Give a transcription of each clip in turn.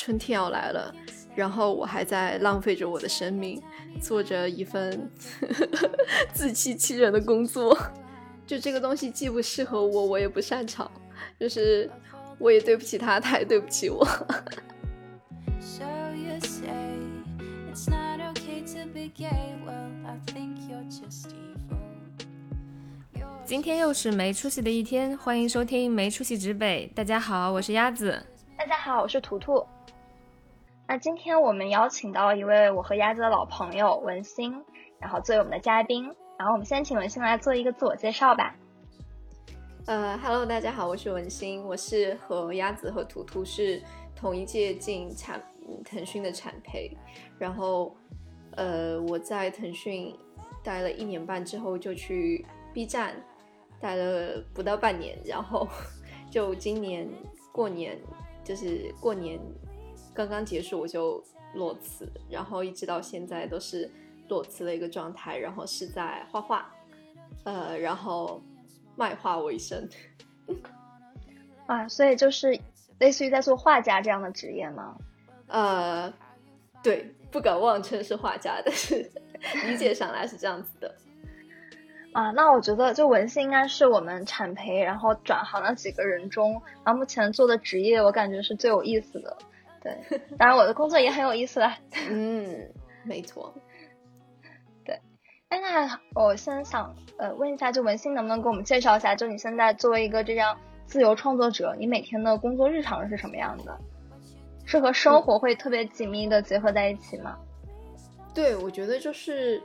春天要来了，然后我还在浪费着我的生命，做着一份 自欺欺人的工作。就这个东西既不适合我，我也不擅长，就是我也对不起他，他也对不起我。今天又是没出息的一天，欢迎收听没出息指北。大家好，我是鸭子。大家好，我是图图。那今天我们邀请到一位我和鸭子的老朋友文心，然后作为我们的嘉宾。然后我们先请文心来做一个自我介绍吧。呃，Hello，大家好，我是文心，我是和鸭子和图图是同一届进产腾讯的产培。然后，呃，我在腾讯待了一年半之后，就去 B 站待了不到半年，然后 就今年过年，就是过年刚刚结束，我就裸辞，然后一直到现在都是。裸辞的一个状态，然后是在画画，呃，然后卖画为生，啊，所以就是类似于在做画家这样的职业吗？呃，对，不敢妄称是画家，但是 理解上来是这样子的。啊，那我觉得就文心应该是我们产培然后转行的几个人中，然后目前做的职业，我感觉是最有意思的。对，当然我的工作也很有意思啦。嗯，没错。对哎，那我先想呃问一下，就文心能不能给我们介绍一下，就你现在作为一个这样自由创作者，你每天的工作日常是什么样的？是和生活会特别紧密的结合在一起吗？对，我觉得就是，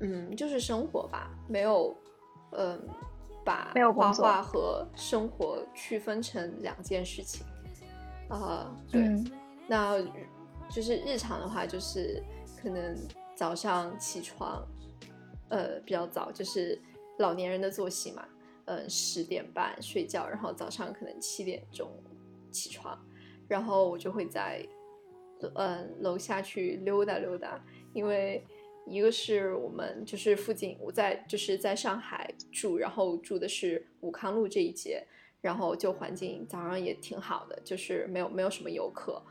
嗯，就是生活吧，没有，嗯，把画画和生活区分成两件事情。啊，对，那就是日常的话，就是可能。早上起床，呃，比较早，就是老年人的作息嘛，嗯，十点半睡觉，然后早上可能七点钟起床，然后我就会在，嗯，楼下去溜达溜达，因为一个是我们就是附近我在就是在上海住，然后住的是武康路这一节，然后就环境早上也挺好的，就是没有没有什么游客。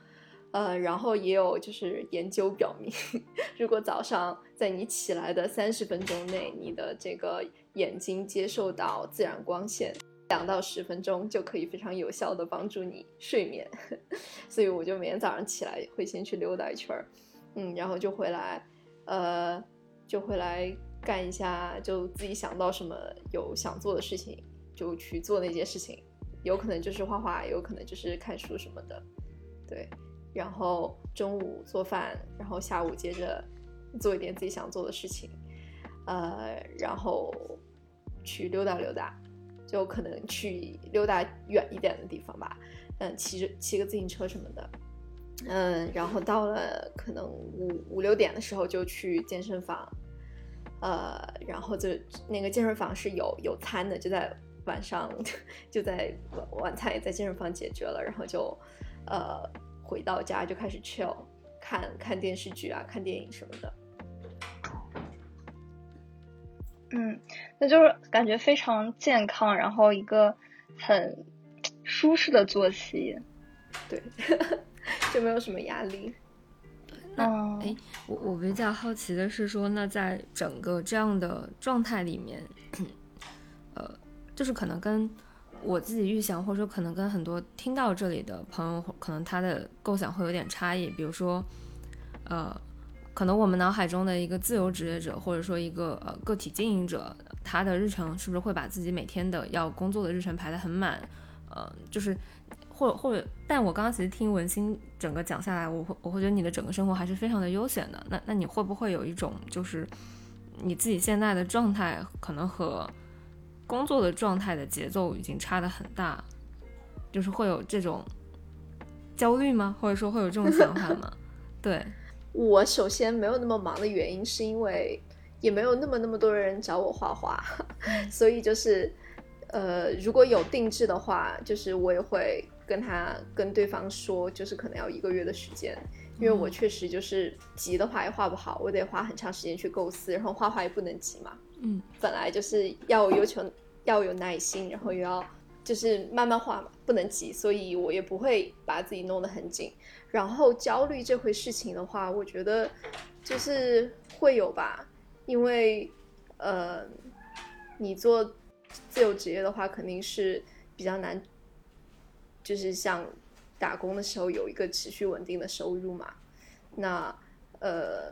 呃，然后也有就是研究表明，如果早上在你起来的三十分钟内，你的这个眼睛接受到自然光线，两到十分钟就可以非常有效的帮助你睡眠。所以我就每天早上起来会先去溜达一圈儿，嗯，然后就回来，呃，就回来干一下，就自己想到什么有想做的事情就去做那件事情，有可能就是画画，有可能就是看书什么的，对。然后中午做饭，然后下午接着做一点自己想做的事情，呃，然后去溜达溜达，就可能去溜达远一点的地方吧，嗯，骑着骑个自行车什么的，嗯，然后到了可能五五六点的时候就去健身房，呃，然后就那个健身房是有有餐的，就在晚上 就在晚餐也在健身房解决了，然后就呃。回到家就开始 chill，看看电视剧啊，看电影什么的。嗯，那就是感觉非常健康，然后一个很舒适的作息。对，就没有什么压力。那哎，我我比较好奇的是说，那在整个这样的状态里面，呃，就是可能跟。我自己预想，或者说可能跟很多听到这里的朋友，可能他的构想会有点差异。比如说，呃，可能我们脑海中的一个自由职业者，或者说一个呃个体经营者，他的日程是不是会把自己每天的要工作的日程排得很满？呃，就是，或或者，但我刚刚其实听文心整个讲下来，我会我会觉得你的整个生活还是非常的悠闲的。那那你会不会有一种就是你自己现在的状态可能和工作的状态的节奏已经差的很大，就是会有这种焦虑吗？或者说会有这种想法吗？对我首先没有那么忙的原因，是因为也没有那么那么多人找我画画，所以就是呃，如果有定制的话，就是我也会跟他跟对方说，就是可能要一个月的时间，因为我确实就是急的话也画不好，我得花很长时间去构思，然后画画也不能急嘛。嗯，本来就是要有求，要有耐心，然后又要就是慢慢画嘛，不能急，所以我也不会把自己弄得很紧。然后焦虑这回事情的话，我觉得就是会有吧，因为呃，你做自由职业的话，肯定是比较难，就是像打工的时候有一个持续稳定的收入嘛。那呃，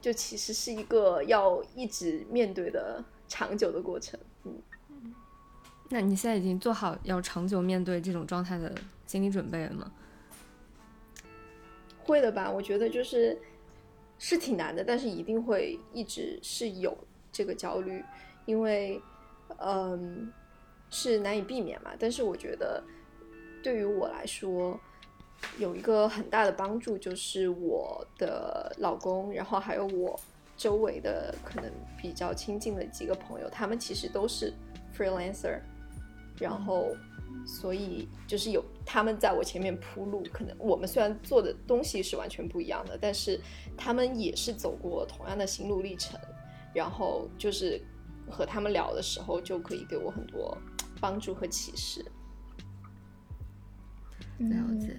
就其实是一个要一直面对的长久的过程，嗯。那你现在已经做好要长久面对这种状态的心理准备了吗？会的吧，我觉得就是是挺难的，但是一定会一直是有这个焦虑，因为嗯是难以避免嘛。但是我觉得对于我来说，有一个很大的帮助就是我的老公，然后还有我周围的可能比较亲近的几个朋友，他们其实都是 freelancer。然后，所以就是有他们在我前面铺路，可能我们虽然做的东西是完全不一样的，但是他们也是走过同样的心路历程。然后就是和他们聊的时候，就可以给我很多帮助和启示。了解。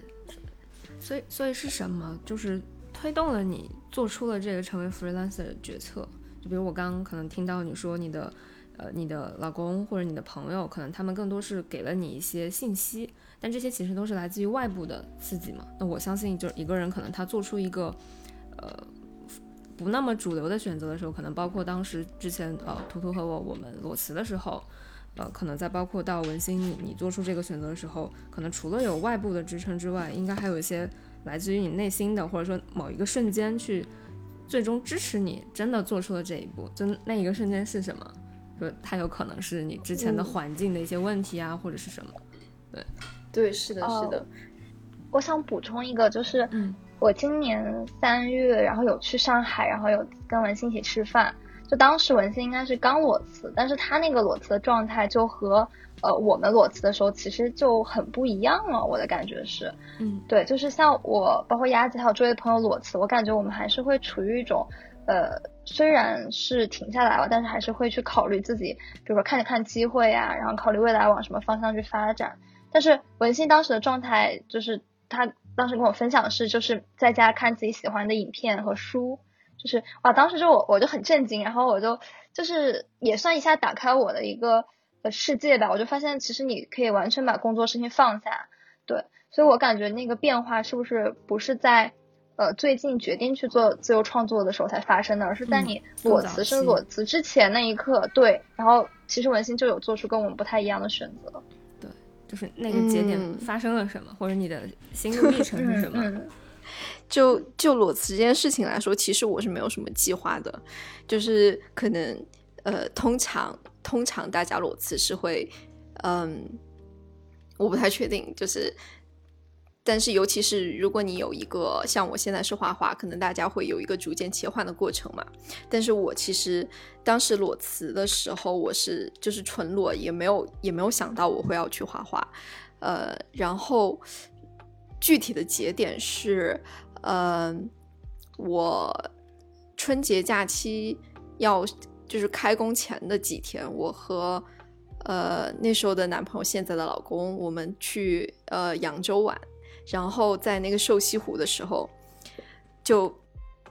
所以，所以是什么？就是推动了你做出了这个成为 freelancer 的决策？就比如我刚刚可能听到你说你的。呃，你的老公或者你的朋友，可能他们更多是给了你一些信息，但这些其实都是来自于外部的刺激嘛。那我相信，就是一个人可能他做出一个呃不那么主流的选择的时候，可能包括当时之前呃图图和我我们裸辞的时候，呃，可能在包括到文心你你做出这个选择的时候，可能除了有外部的支撑之外，应该还有一些来自于你内心的，或者说某一个瞬间去最终支持你真的做出了这一步。就那一个瞬间是什么？就它有可能是你之前的环境的一些问题啊，或者是什么？对，对，是的，是的。我想补充一个，就是我今年三月，然后有去上海，然后有跟文心一起吃饭。就当时文心应该是刚裸辞，但是他那个裸辞的状态就和呃我们裸辞的时候其实就很不一样了。我的感觉是，嗯，对，就是像我，包括鸭子还有周围朋友裸辞，我感觉我们还是会处于一种。呃，虽然是停下来了，但是还是会去考虑自己，比如说看一看机会啊，然后考虑未来往什么方向去发展。但是文心当时的状态，就是他当时跟我分享的是，就是在家看自己喜欢的影片和书，就是哇，当时就我我就很震惊，然后我就就是也算一下打开我的一个呃世界吧，我就发现其实你可以完全把工作事情放下，对，所以我感觉那个变化是不是不是在。呃，最近决定去做自由创作的时候才发生的，而是在你裸辞是裸辞之前那一刻，对。然后其实文心就有做出跟我们不太一样的选择，对，就是那个节点发生了什么，或者你的心路历程是什么？就就裸辞这件事情来说，其实我是没有什么计划的，就是可能呃，通常通常大家裸辞是会，嗯，我不太确定，就是。但是，尤其是如果你有一个像我现在是画画，可能大家会有一个逐渐切换的过程嘛。但是我其实当时裸辞的时候，我是就是纯裸，也没有也没有想到我会要去画画。呃，然后具体的节点是，呃，我春节假期要就是开工前的几天，我和呃那时候的男朋友，现在的老公，我们去呃扬州玩。然后在那个瘦西湖的时候，就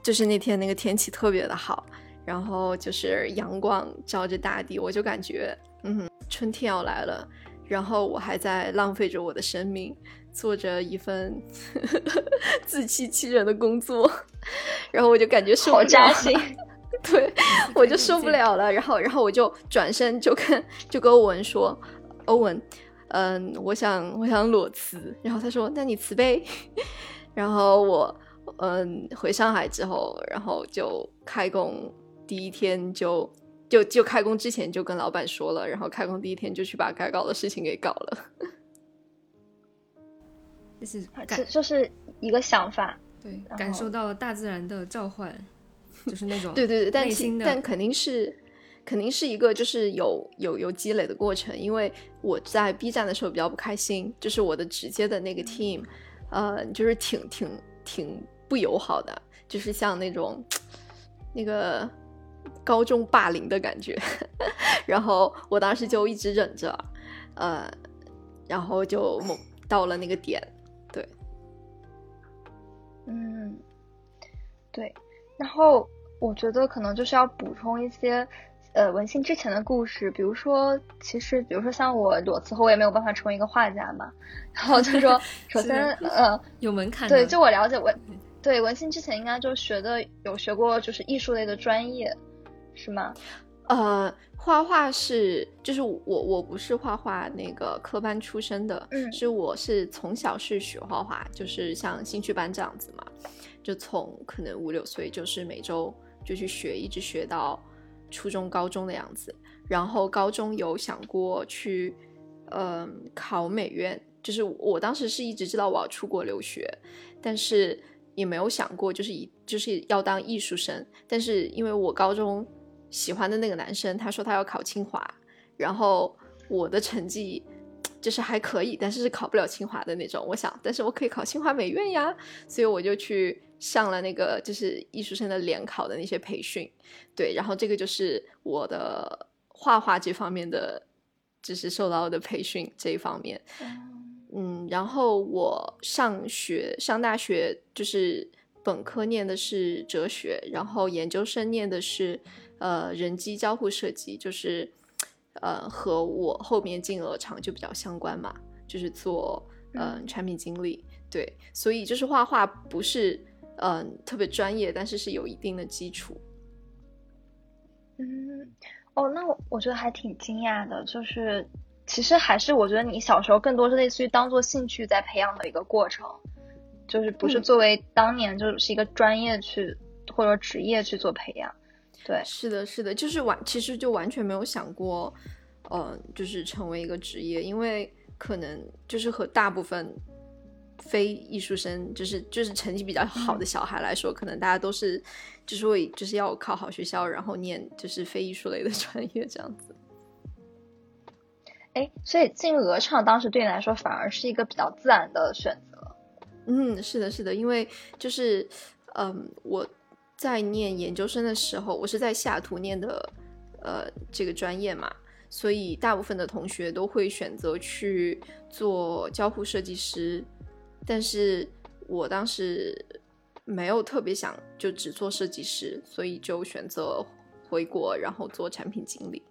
就是那天那个天气特别的好，然后就是阳光照着大地，我就感觉嗯春天要来了。然后我还在浪费着我的生命，做着一份 自欺欺人的工作，然后我就感觉受好扎心，对我就受不了了。然后然后我就转身就跟就跟欧文说，欧文。嗯，我想我想裸辞，然后他说：“那你辞呗。”然后我嗯回上海之后，然后就开工第一天就就就开工之前就跟老板说了，然后开工第一天就去把该搞的事情给搞了。就是这就是一个想法，对，感受到了大自然的召唤，就是那种对对对，但但肯定是。肯定是一个就是有有有积累的过程，因为我在 B 站的时候比较不开心，就是我的直接的那个 team，呃，就是挺挺挺不友好的，就是像那种那个高中霸凌的感觉，然后我当时就一直忍着，呃，然后就到了那个点，对，嗯，对，然后我觉得可能就是要补充一些。呃，文心之前的故事，比如说，其实，比如说像我裸辞后，我也没有办法成为一个画家嘛。然后就说，首先，呃，有门槛。对，就我了解文，对文心之前应该就学的有学过，就是艺术类的专业，是吗？呃，画画是，就是我我不是画画那个科班出身的，嗯，是我是从小是学画画，就是像兴趣班这样子嘛，就从可能五六岁就是每周就去学，一直学到。初中、高中的样子，然后高中有想过去，嗯，考美院。就是我当时是一直知道我要出国留学，但是也没有想过就是以就是要当艺术生。但是因为我高中喜欢的那个男生，他说他要考清华，然后我的成绩就是还可以，但是是考不了清华的那种。我想，但是我可以考清华美院呀，所以我就去。上了那个就是艺术生的联考的那些培训，对，然后这个就是我的画画这方面的，就是受到的培训这一方面，嗯，然后我上学上大学就是本科念的是哲学，然后研究生念的是呃人机交互设计，就是呃和我后面进鹅厂就比较相关嘛，就是做嗯。产品经理，对，所以就是画画不是。嗯，特别专业，但是是有一定的基础。嗯，哦，那我我觉得还挺惊讶的，就是其实还是我觉得你小时候更多是类似于当做兴趣在培养的一个过程，就是不是作为当年就是一个专业去或者职业去做培养。对，是的，是的，就是完，其实就完全没有想过，嗯，就是成为一个职业，因为可能就是和大部分。非艺术生就是就是成绩比较好的小孩来说，可能大家都是就是为就是要考好学校，然后念就是非艺术类的 专业这样子。哎，所以进鹅厂当时对你来说反而是一个比较自然的选择。嗯，是的，是的，因为就是嗯，我在念研究生的时候，我是在西雅图念的呃这个专业嘛，所以大部分的同学都会选择去做交互设计师。但是我当时没有特别想就只做设计师，所以就选择回国，然后做产品经理。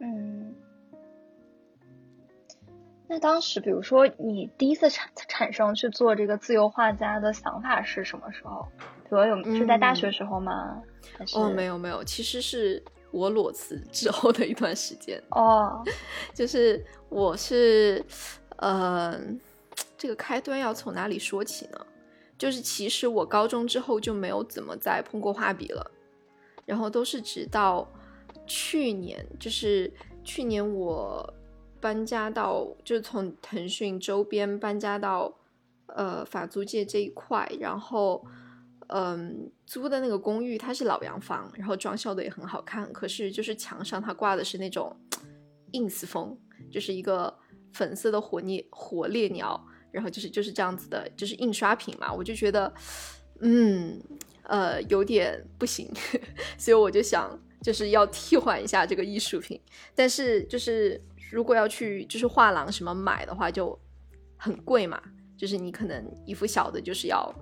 嗯，那当时比如说你第一次产产生去做这个自由画家的想法是什么时候？比如有是在大学时候吗？哦，没有没有，其实是我裸辞之后的一段时间。哦，就是我是嗯。这个开端要从哪里说起呢？就是其实我高中之后就没有怎么再碰过画笔了，然后都是直到去年，就是去年我搬家到，就是从腾讯周边搬家到呃法租界这一块，然后嗯租的那个公寓它是老洋房，然后装修的也很好看，可是就是墙上它挂的是那种 ins 风，就是一个粉色的火烈火烈鸟。然后就是就是这样子的，就是印刷品嘛，我就觉得，嗯，呃，有点不行，所以我就想，就是要替换一下这个艺术品。但是就是如果要去就是画廊什么买的话，就很贵嘛，就是你可能一幅小的，就是要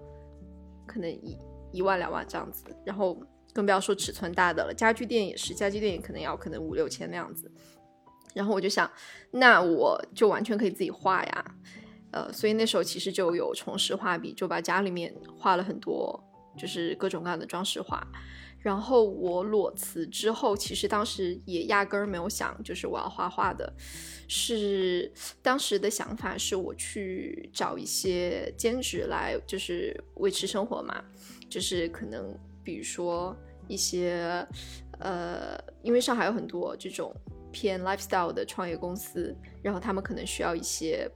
可能一一万两万这样子，然后更不要说尺寸大的了。家具店也是，家具店也可能要可能五六千那样子。然后我就想，那我就完全可以自己画呀。呃，所以那时候其实就有重拾画笔，就把家里面画了很多，就是各种各样的装饰画。然后我裸辞之后，其实当时也压根儿没有想，就是我要画画的，是当时的想法是我去找一些兼职来，就是维持生活嘛，就是可能比如说一些，呃，因为上海有很多这种偏 lifestyle 的创业公司，然后他们可能需要一些。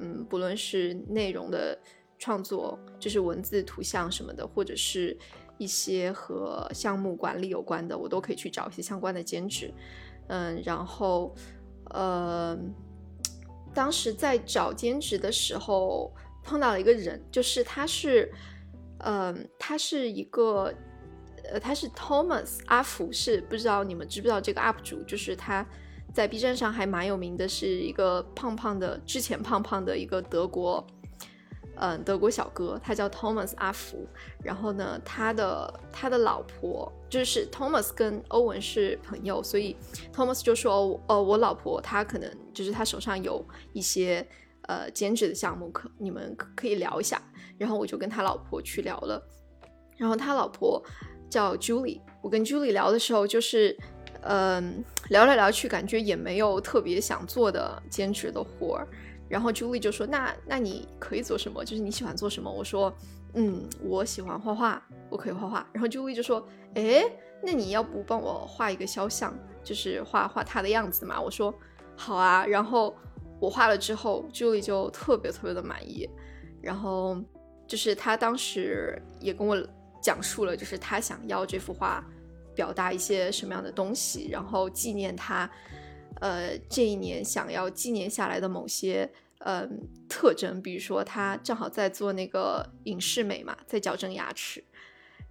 嗯，不论是内容的创作，就是文字、图像什么的，或者是一些和项目管理有关的，我都可以去找一些相关的兼职。嗯，然后，呃，当时在找兼职的时候碰到了一个人，就是他是，嗯，他是一个，呃，他是 Thomas 阿福，是不知道你们知不知道这个 UP 主，就是他。在 B 站上还蛮有名的，是一个胖胖的，之前胖胖的一个德国，嗯，德国小哥，他叫 Thomas 阿福。然后呢，他的他的老婆就是 Thomas 跟欧文是朋友，所以 Thomas 就说，哦，我老婆她可能就是她手上有一些呃兼职的项目，可你们可以聊一下。然后我就跟他老婆去聊了，然后他老婆叫 Julie，我跟 Julie 聊的时候就是。嗯，聊来聊去，感觉也没有特别想做的兼职的活儿。然后 Julie 就说：“那那你可以做什么？就是你喜欢做什么？”我说：“嗯，我喜欢画画，我可以画画。”然后 Julie 就说：“哎，那你要不帮我画一个肖像，就是画画他的样子嘛？”我说：“好啊。”然后我画了之后，Julie 就特别特别的满意。然后就是他当时也跟我讲述了，就是他想要这幅画。表达一些什么样的东西，然后纪念他，呃，这一年想要纪念下来的某些嗯特征，比如说他正好在做那个影视美嘛，在矫正牙齿，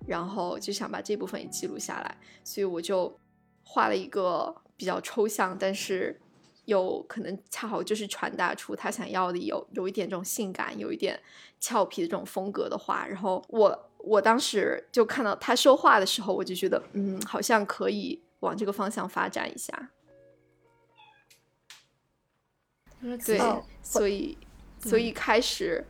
然后就想把这部分也记录下来，所以我就画了一个比较抽象，但是有可能恰好就是传达出他想要的有有一点这种性感，有一点俏皮的这种风格的话，然后我。我当时就看到他说话的时候，我就觉得，嗯，好像可以往这个方向发展一下。对，所以，所以开始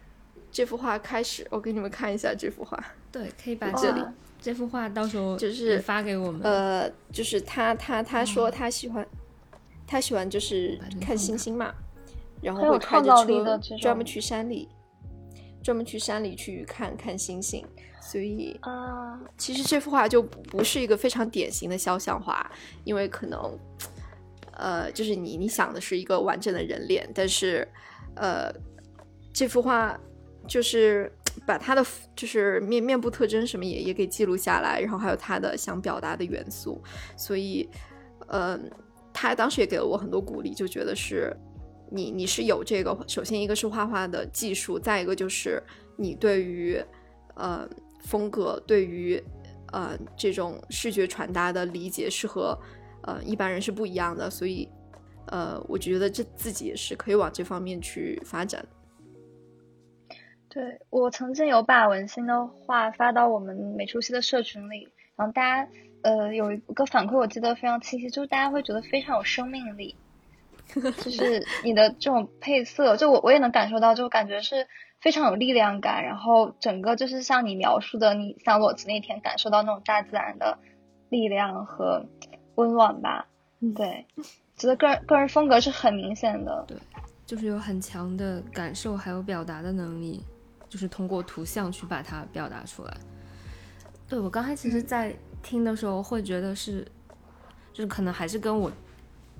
这幅画开始，我给你们看一下这幅画。对，可以把这里这幅画到时候就是发给我们。呃，就是他他他说他喜欢，他喜欢就是看星星嘛，然后会开着车专门去山里，专门去山里去看看星星。所以啊，其实这幅画就不是一个非常典型的肖像画，因为可能，呃，就是你你想的是一个完整的人脸，但是，呃，这幅画就是把他的就是面面部特征什么也也给记录下来，然后还有他的想表达的元素，所以，嗯，他当时也给了我很多鼓励，就觉得是你你是有这个，首先一个是画画的技术，再一个就是你对于，呃。风格对于，呃，这种视觉传达的理解是和，呃，一般人是不一样的，所以，呃，我觉得这自己也是可以往这方面去发展。对我曾经有把文心的画发到我们美术系的社群里，然后大家，呃，有一个反馈我记得非常清晰，就是大家会觉得非常有生命力，就是你的这种配色，就我我也能感受到，就感觉是。非常有力量感，然后整个就是像你描述的，你像裸辞那天感受到那种大自然的力量和温暖吧。对，觉得个人个人风格是很明显的。对，就是有很强的感受，还有表达的能力，就是通过图像去把它表达出来。对我刚才其实，在听的时候会觉得是，就是可能还是跟我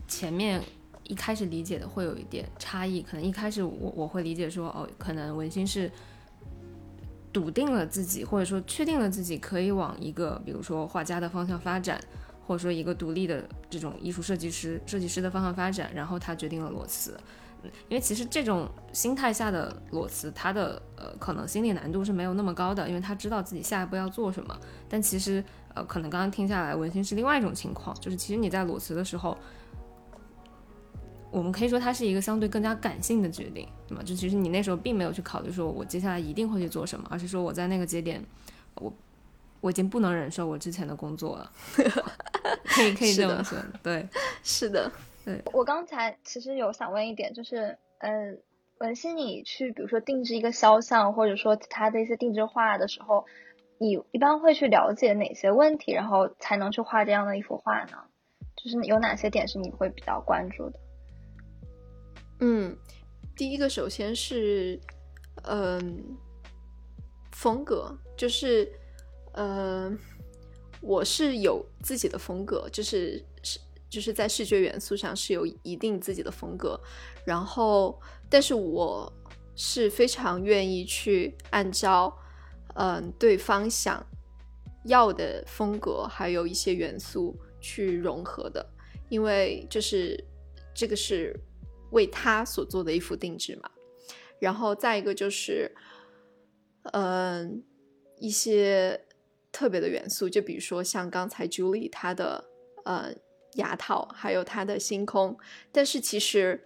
前面。一开始理解的会有一点差异，可能一开始我我会理解说，哦，可能文心是笃定了自己，或者说确定了自己可以往一个比如说画家的方向发展，或者说一个独立的这种艺术设计师、设计师的方向发展，然后他决定了裸辞。因为其实这种心态下的裸辞，他的呃可能心理难度是没有那么高的，因为他知道自己下一步要做什么。但其实呃可能刚刚听下来，文心是另外一种情况，就是其实你在裸辞的时候。我们可以说它是一个相对更加感性的决定，对吗？就其实你那时候并没有去考虑说我接下来一定会去做什么，而是说我在那个节点，我我已经不能忍受我之前的工作了，可以可以这么说，对，是的，对。我刚才其实有想问一点，就是，嗯，文心，你去比如说定制一个肖像，或者说其他的一些定制画的时候，你一般会去了解哪些问题，然后才能去画这样的一幅画呢？就是有哪些点是你会比较关注的？嗯，第一个首先是，嗯，风格，就是，呃，我是有自己的风格，就是是就是在视觉元素上是有一定自己的风格，然后，但是我是非常愿意去按照，嗯，对方想要的风格，还有一些元素去融合的，因为就是这个是。为他所做的一幅定制嘛，然后再一个就是，嗯，一些特别的元素，就比如说像刚才 Julie 她的呃牙套，还有他的星空。但是其实，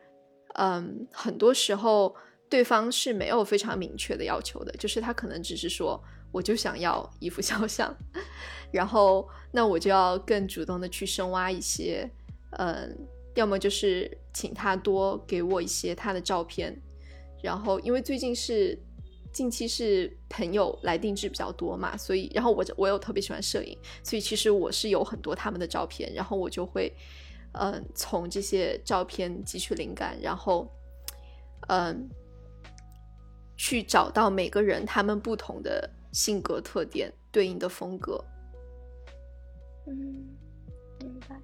嗯，很多时候对方是没有非常明确的要求的，就是他可能只是说，我就想要一幅肖像，然后那我就要更主动的去深挖一些，嗯，要么就是请他多给我一些他的照片，然后因为最近是。近期是朋友来定制比较多嘛，所以然后我我又特别喜欢摄影，所以其实我是有很多他们的照片，然后我就会，嗯，从这些照片汲取灵感，然后，嗯，去找到每个人他们不同的性格特点对应的风格。嗯，明白。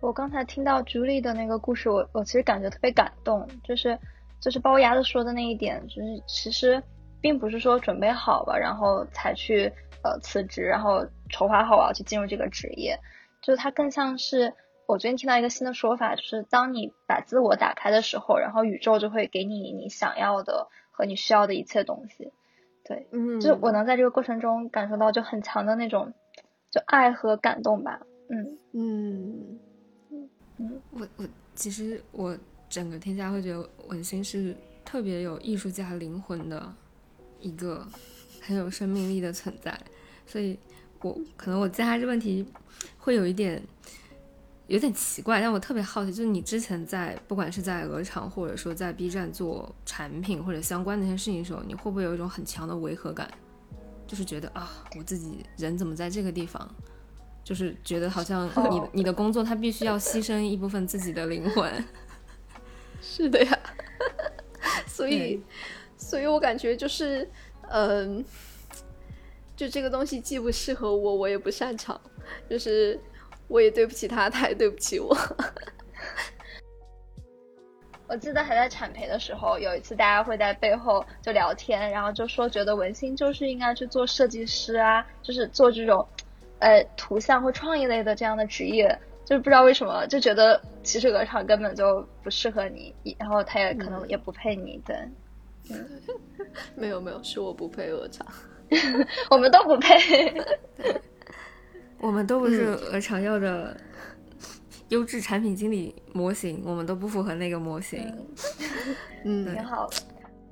我刚才听到朱莉的那个故事，我我其实感觉特别感动，就是就是包牙子说的那一点，就是其实。并不是说准备好了，然后才去呃辞职，然后筹划好我要去进入这个职业，就是它更像是我最近听到一个新的说法，就是当你把自我打开的时候，然后宇宙就会给你你想要的和你需要的一切东西。对，嗯，就我能在这个过程中感受到就很强的那种就爱和感动吧。嗯嗯嗯，我我其实我整个听下会觉得文心是特别有艺术家灵魂的。一个很有生命力的存在，所以我可能我接他这问题会有一点有点奇怪，但我特别好奇，就是你之前在不管是在鹅厂或者说在 B 站做产品或者相关的一些事情的时候，你会不会有一种很强的违和感？就是觉得啊，我自己人怎么在这个地方？就是觉得好像你你的工作它必须要牺牲一部分自己的灵魂。是的呀，所以。所以我感觉就是，嗯，就这个东西既不适合我，我也不擅长，就是我也对不起他，他也对不起我。我记得还在产培的时候，有一次大家会在背后就聊天，然后就说觉得文心就是应该去做设计师啊，就是做这种呃图像或创意类的这样的职业，就是不知道为什么就觉得其实鹅厂根本就不适合你，然后他也可能也不配你对。没有没有，是我不配鹅厂，我们都不配，我们都不是鹅厂要的优质产品经理模型，我们都不符合那个模型。嗯，挺好的。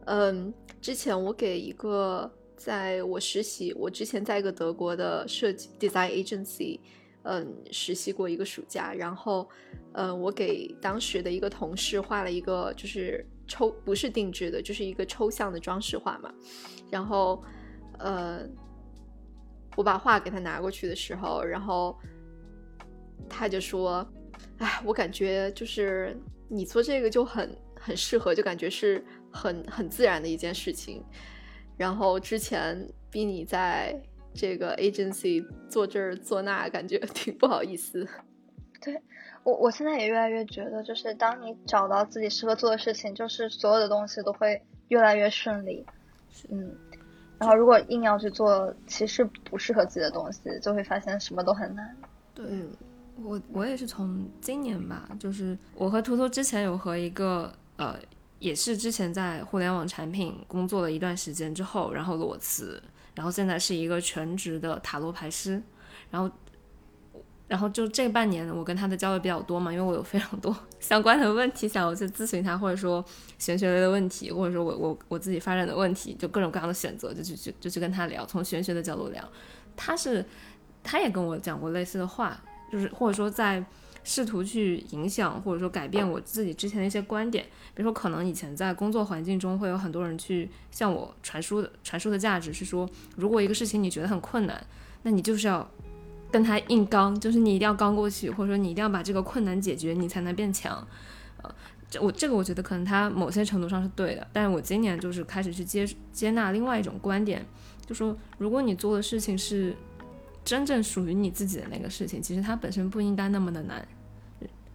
嗯，之前我给一个在我实习，我之前在一个德国的设计 design agency，嗯，实习过一个暑假，然后，嗯，我给当时的一个同事画了一个，就是。抽不是定制的，就是一个抽象的装饰画嘛。然后，呃，我把画给他拿过去的时候，然后他就说：“哎，我感觉就是你做这个就很很适合，就感觉是很很自然的一件事情。然后之前逼你在这个 agency 做这儿做那，感觉 挺不好意思。”对。我我现在也越来越觉得，就是当你找到自己适合做的事情，就是所有的东西都会越来越顺利。嗯，然后如果硬要去做其实不适合自己的东西，就会发现什么都很难。对，我我也是从今年吧，就是我和图图之前有和一个呃，也是之前在互联网产品工作了一段时间之后，然后裸辞，然后现在是一个全职的塔罗牌师，然后。然后就这半年，我跟他的交流比较多嘛，因为我有非常多 相关的问题想要去咨询他，或者说玄学类的问题，或者说我我我自己发展的问题，就各种各样的选择，就去去就去跟他聊，从玄学的角度聊。他是，他也跟我讲过类似的话，就是或者说在试图去影响或者说改变我自己之前的一些观点，比如说可能以前在工作环境中会有很多人去向我传输的传输的价值是说，如果一个事情你觉得很困难，那你就是要。跟他硬刚，就是你一定要刚过去，或者说你一定要把这个困难解决，你才能变强。呃，这我这个我觉得可能他某些程度上是对的，但是我今年就是开始去接接纳另外一种观点，就说如果你做的事情是真正属于你自己的那个事情，其实它本身不应该那么的难，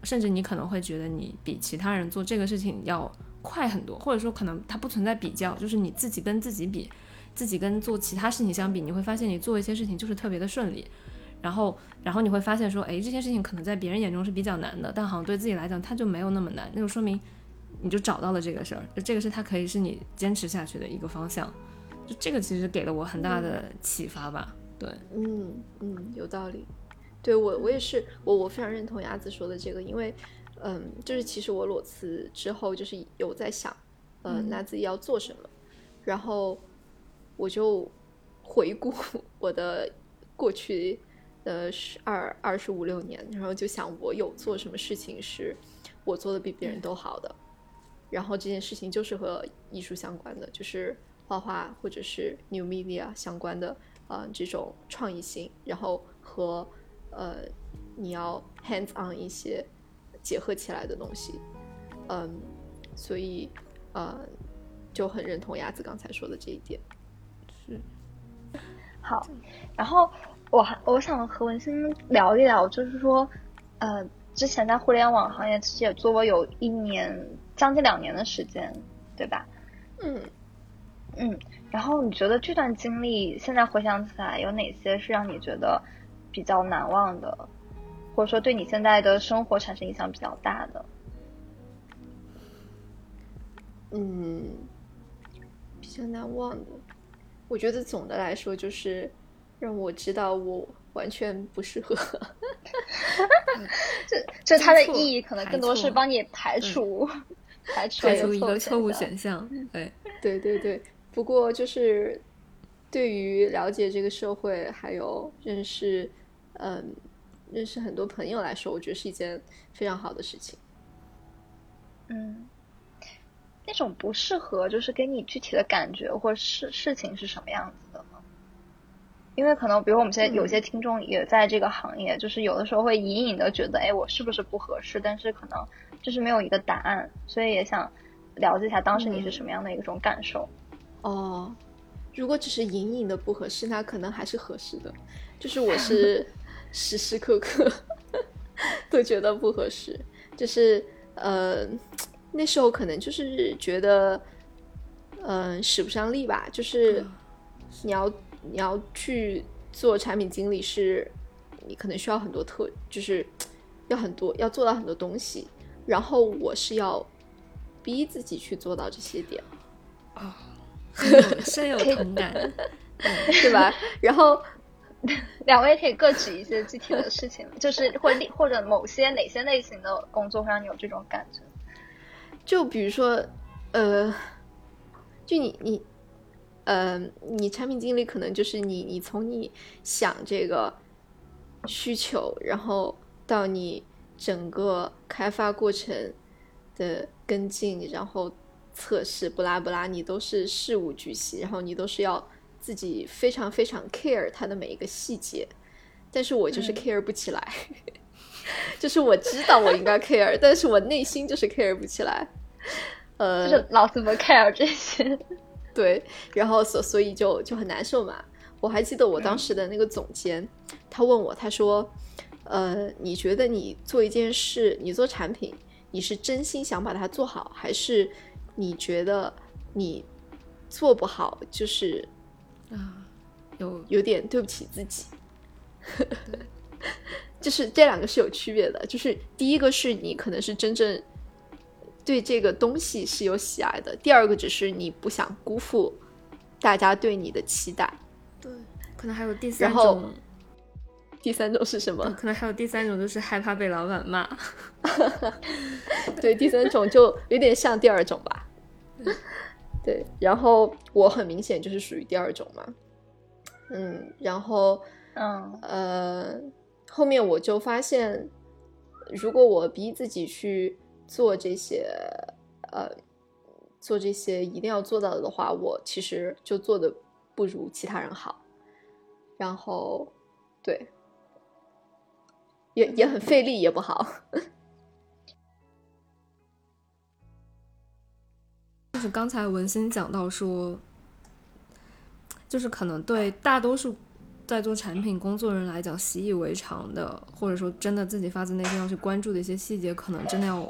甚至你可能会觉得你比其他人做这个事情要快很多，或者说可能它不存在比较，就是你自己跟自己比，自己跟做其他事情相比，你会发现你做一些事情就是特别的顺利。然后，然后你会发现说，哎，这件事情可能在别人眼中是比较难的，但好像对自己来讲，它就没有那么难。那就说明，你就找到了这个事儿，就这个是它可以是你坚持下去的一个方向。就这个其实给了我很大的启发吧。对，嗯嗯，有道理。对我我也是，我我非常认同鸭子说的这个，因为嗯，就是其实我裸辞之后，就是有在想，嗯，那自己要做什么，然后我就回顾 我的过去的十二二十五六年，然后就想我有做什么事情是我做的比别人都好的，然后这件事情就是和艺术相关的，就是画画或者是 new media 相关的。呃，这种创意性，然后和呃，你要 hands on 一些结合起来的东西，嗯，所以呃，就很认同鸭子刚才说的这一点。是，好，然后我还我想和文心聊一聊，就是说，呃，之前在互联网行业其实也做过有一年，将近两年的时间，对吧？嗯。嗯，然后你觉得这段经历现在回想起来有哪些是让你觉得比较难忘的，或者说对你现在的生活产生影响比较大的？嗯，比较难忘的，我觉得总的来说就是让我知道我完全不适合。这这它的意义可能更多是帮你排除排除排除一个错误选项。对 对对对。不过，就是对于了解这个社会，还有认识，嗯，认识很多朋友来说，我觉得是一件非常好的事情。嗯，那种不适合，就是给你具体的感觉或事事情是什么样子？因为可能，比如我们现在有些听众也在这个行业，就是有的时候会隐隐的觉得，哎，我是不是不合适？但是可能就是没有一个答案，所以也想了解一下当时你是什么样的一种感受。哦，如果只是隐隐的不合适，那可能还是合适的。就是我是 时时刻刻 都觉得不合适，就是呃那时候可能就是觉得嗯使不上力吧。就是你要你要去做产品经理，是你可能需要很多特，就是要很多要做到很多东西。然后我是要逼自己去做到这些点啊。深有同感，对吧？然后 两位可以各举一些具体的事情，就是或或者某些哪些类型的工作会让你有这种感觉？就比如说，呃，就你你，呃，你产品经理可能就是你你从你想这个需求，然后到你整个开发过程的跟进，然后。测试不拉不拉，你都是事无巨细，然后你都是要自己非常非常 care 它的每一个细节，但是我就是 care 不起来，就是我知道我应该 care，但是我内心就是 care 不起来，呃，就是老是不 care 这些，对，然后所所以就就很难受嘛。我还记得我当时的那个总监，他问我，他说，呃，你觉得你做一件事，你做产品，你是真心想把它做好，还是？你觉得你做不好，就是啊，有有点对不起自己。就是这两个是有区别的。就是第一个是你可能是真正对这个东西是有喜爱的，第二个只是你不想辜负大家对你的期待。对，可能还有第三种。第三种是什么？可能还有第三种，就是害怕被老板骂。对，第三种就有点像第二种吧。对，然后我很明显就是属于第二种嘛。嗯，然后嗯呃，后面我就发现，如果我逼自己去做这些呃做这些一定要做到的话，我其实就做的不如其他人好。然后对。也也很费力，也不好。就是刚才文心讲到说，就是可能对大多数在做产品工作人来讲习以为常的，或者说真的自己发自内心要去关注的一些细节，可能真的要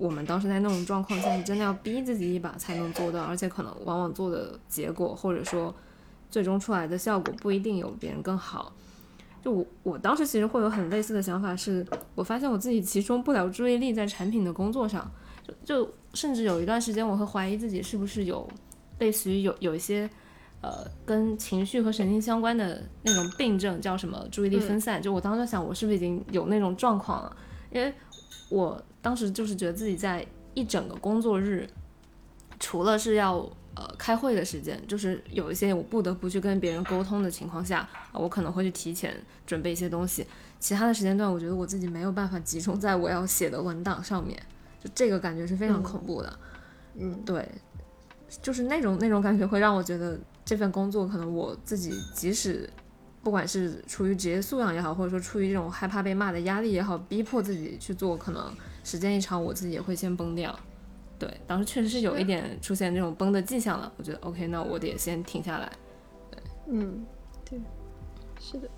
我们当时在那种状况下，真的要逼自己一把才能做到，而且可能往往做的结果或者说最终出来的效果不一定有别人更好。就我我当时其实会有很类似的想法，是我发现我自己集中不了注意力在产品的工作上，就就甚至有一段时间我会怀疑自己是不是有类似于有有一些呃跟情绪和神经相关的那种病症，叫什么注意力分散。就我当时想，我是不是已经有那种状况了？因为我当时就是觉得自己在一整个工作日，除了是要呃开会的时间，就是有一些我不得不去跟别人沟通的情况下，我可能会去提前准备一些东西。其他的时间段，我觉得我自己没有办法集中在我要写的文档上面，就这个感觉是非常恐怖的。嗯，对，就是那种那种感觉会让我觉得这份工作可能我自己即使不管是出于职业素养也好，或者说出于这种害怕被骂的压力也好，逼迫自己去做，可能时间一长，我自己也会先崩掉。对，当时确实是有一点出现这种崩的迹象了。我觉得 OK，那我得先停下来。对，嗯，对，是的，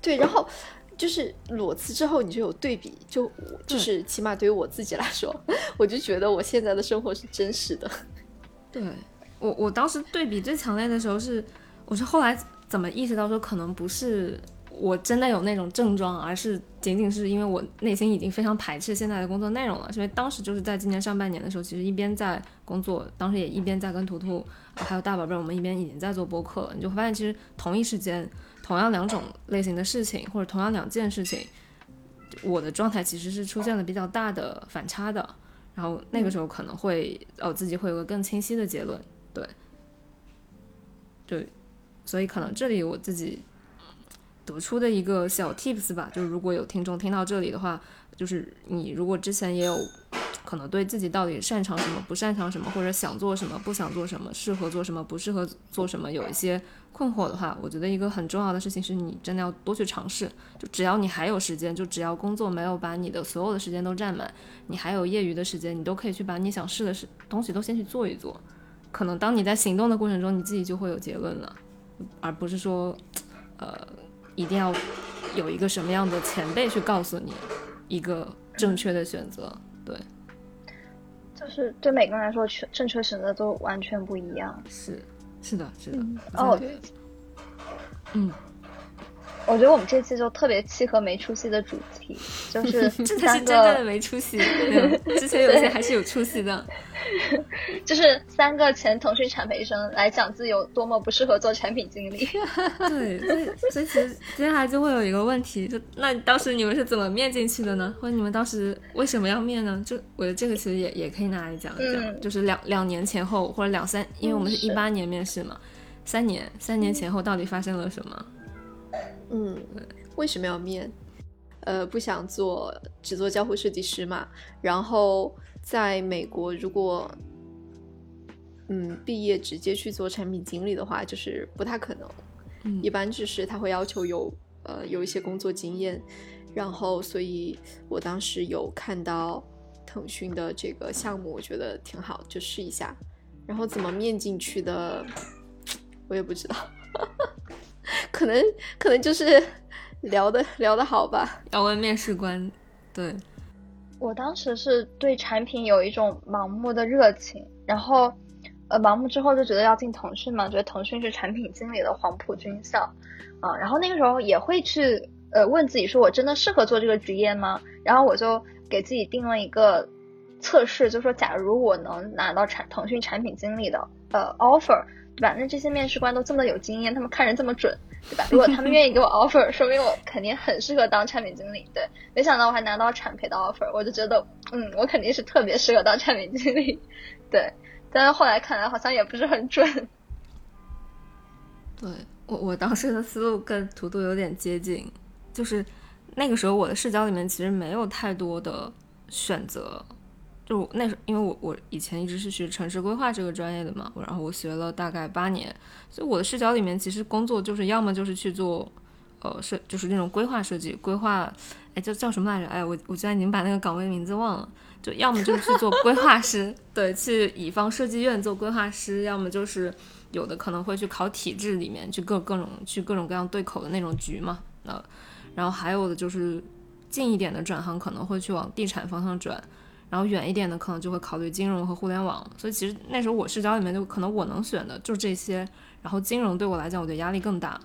对，然后。就是裸辞之后，你就有对比，就就是起码对于我自己来说，我就觉得我现在的生活是真实的。对我，我当时对比最强烈的时候是，我是后来怎么意识到说，可能不是我真的有那种症状，而是仅仅是因为我内心已经非常排斥现在的工作内容了。因为当时就是在今年上半年的时候，其实一边在工作，当时也一边在跟图图还有大宝贝儿，我们一边已经在做播客了。你就会发现，其实同一时间。同样两种类型的事情，或者同样两件事情，我的状态其实是出现了比较大的反差的。然后那个时候可能会，哦，自己会有个更清晰的结论。对，对，所以可能这里我自己得出的一个小 tips 吧，就是如果有听众听到这里的话，就是你如果之前也有。可能对自己到底擅长什么、不擅长什么，或者想做什么、不想做什么、适合做什么、不适合做什么，有一些困惑的话，我觉得一个很重要的事情是你真的要多去尝试。就只要你还有时间，就只要工作没有把你的所有的时间都占满，你还有业余的时间，你都可以去把你想试的事东西都先去做一做。可能当你在行动的过程中，你自己就会有结论了，而不是说，呃，一定要有一个什么样的前辈去告诉你一个正确的选择。对。就是对每个人来说，正正确选择都完全不一样。是，是的，是的。哦，嗯。我觉得我们这期就特别契合没出息的主题，就是 这才是真正的没出息。之前有些还是有出息的，就是三个前腾讯产培生来讲自己有多么不适合做产品经理。对，所以所以其实接下来就会有一个问题，就那当时你们是怎么面进去的呢？或者你们当时为什么要面呢？就我觉得这个其实也也可以拿来讲一讲，就是两两年前后或者两三，因为我们是一八年面试嘛，三年三年前后到底发生了什么？嗯，为什么要面？呃，不想做，只做交互设计师嘛。然后在美国，如果嗯毕业直接去做产品经理的话，就是不太可能。嗯，一般就是他会要求有呃有一些工作经验。然后，所以我当时有看到腾讯的这个项目，我觉得挺好，就试一下。然后怎么面进去的，我也不知道。可能可能就是聊的聊的好吧，要问面试官。对，我当时是对产品有一种盲目的热情，然后呃盲目之后就觉得要进腾讯嘛，觉得腾讯是产品经理的黄埔军校啊，然后那个时候也会去呃问自己说我真的适合做这个职业吗？然后我就给自己定了一个测试，就说假如我能拿到产腾讯产品经理的呃 offer。对吧？那这些面试官都这么有经验，他们看人这么准，对吧？如果他们愿意给我 offer，说明我肯定很适合当产品经理。对，没想到我还拿到产培的 offer，我就觉得，嗯，我肯定是特别适合当产品经理。对，但是后来看来好像也不是很准。对我，我当时的思路跟图图有点接近，就是那个时候我的视角里面其实没有太多的选择。就那时，因为我我以前一直是学城市规划这个专业的嘛，然后我学了大概八年，所以我的视角里面其实工作就是要么就是去做，呃设就是那种规划设计，规划，哎叫叫什么来着？哎我我居然已经把那个岗位名字忘了，就要么就是去做规划师，对，去乙方设计院做规划师，要么就是有的可能会去考体制里面去各各种去各种各样对口的那种局嘛，那然后还有的就是近一点的转行可能会去往地产方向转。然后远一点的可能就会考虑金融和互联网，所以其实那时候我视角里面就可能我能选的就这些。然后金融对我来讲，我觉得压力更大，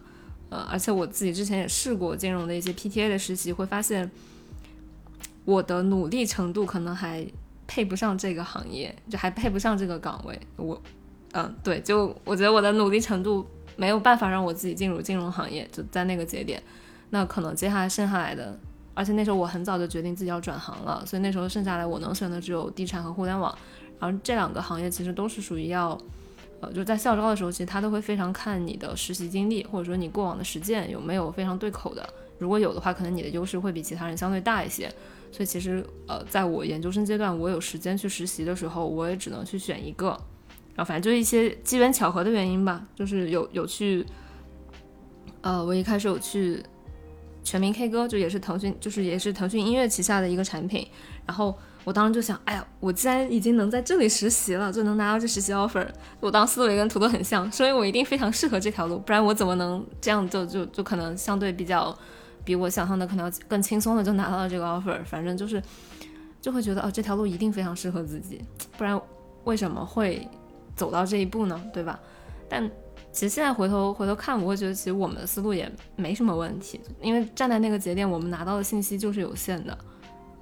呃，而且我自己之前也试过金融的一些 PTA 的实习，会发现我的努力程度可能还配不上这个行业，就还配不上这个岗位。我，嗯，对，就我觉得我的努力程度没有办法让我自己进入金融行业，就在那个节点，那可能接下来剩下来的，而且那时候我很早就决定自己要转行了，所以那时候剩下来我能选的只有地产和互联网，然后这两个行业其实都是属于要，呃，就在校招的时候，其实他都会非常看你的实习经历，或者说你过往的实践有没有非常对口的，如果有的话，可能你的优势会比其他人相对大一些。所以其实，呃，在我研究生阶段，我有时间去实习的时候，我也只能去选一个。然后反正就一些机缘巧合的原因吧，就是有有去，呃，我一开始有去全民 K 歌，就也是腾讯，就是也是腾讯音乐旗下的一个产品。然后我当时就想，哎呀，我既然已经能在这里实习了，就能拿到这实习 offer，我当思维跟图都很像，所以我一定非常适合这条路，不然我怎么能这样就就就可能相对比较。比我想象的可能更轻松的就拿到了这个 offer，反正就是就会觉得哦这条路一定非常适合自己，不然为什么会走到这一步呢？对吧？但其实现在回头回头看，我会觉得其实我们的思路也没什么问题，因为站在那个节点，我们拿到的信息就是有限的，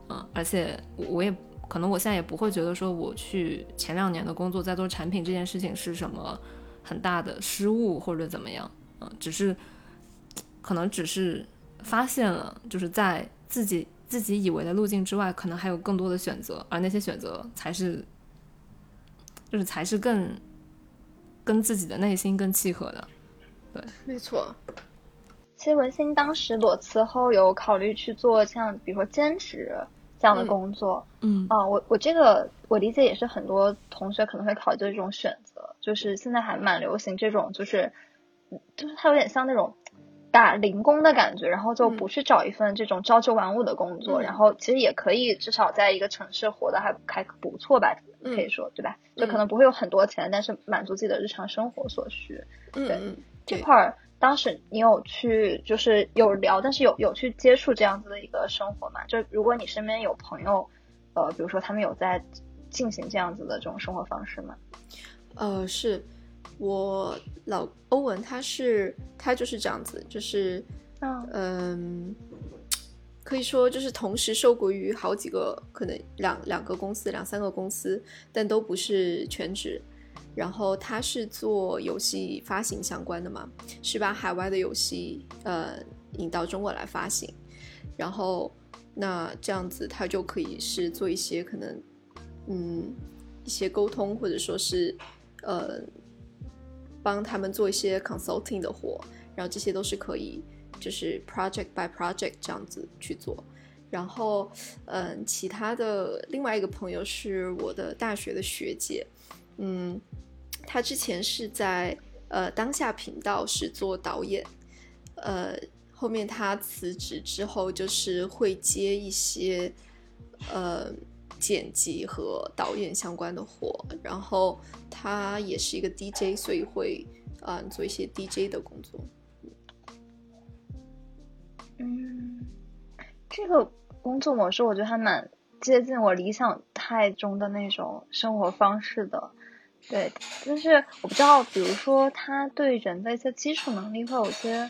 嗯，而且我也可能我现在也不会觉得说我去前两年的工作在做产品这件事情是什么很大的失误或者怎么样，嗯，只是可能只是。发现了，就是在自己自己以为的路径之外，可能还有更多的选择，而那些选择才是，就是才是更跟自己的内心更契合的。对，没错。其实文心当时裸辞后，有考虑去做像比如说兼职这样的工作。嗯啊，我我这个我理解也是很多同学可能会考虑的这种选择，就是现在还蛮流行这种，就是就是它有点像那种。打零工的感觉，然后就不去找一份这种朝九晚五的工作，然后其实也可以至少在一个城市活得还还不错吧，可以说对吧？就可能不会有很多钱，但是满足自己的日常生活所需。对这块儿，当时你有去就是有聊，但是有有去接触这样子的一个生活嘛？就如果你身边有朋友，呃，比如说他们有在进行这样子的这种生活方式吗？呃，是。我老欧文他是他就是这样子，就是嗯，可以说就是同时受雇于好几个，可能两两个公司、两三个公司，但都不是全职。然后他是做游戏发行相关的嘛，是把海外的游戏呃引到中国来发行。然后那这样子他就可以是做一些可能嗯一些沟通，或者说是呃。帮他们做一些 consulting 的活，然后这些都是可以，就是 project by project 这样子去做。然后，嗯，其他的另外一个朋友是我的大学的学姐，嗯，她之前是在呃当下频道是做导演，呃，后面她辞职之后就是会接一些，呃。剪辑和导演相关的活，然后他也是一个 DJ，所以会嗯做一些 DJ 的工作。嗯，这个工作模式我觉得还蛮接近我理想态中的那种生活方式的。对，但是我不知道，比如说他对人的一些基础能力会有些，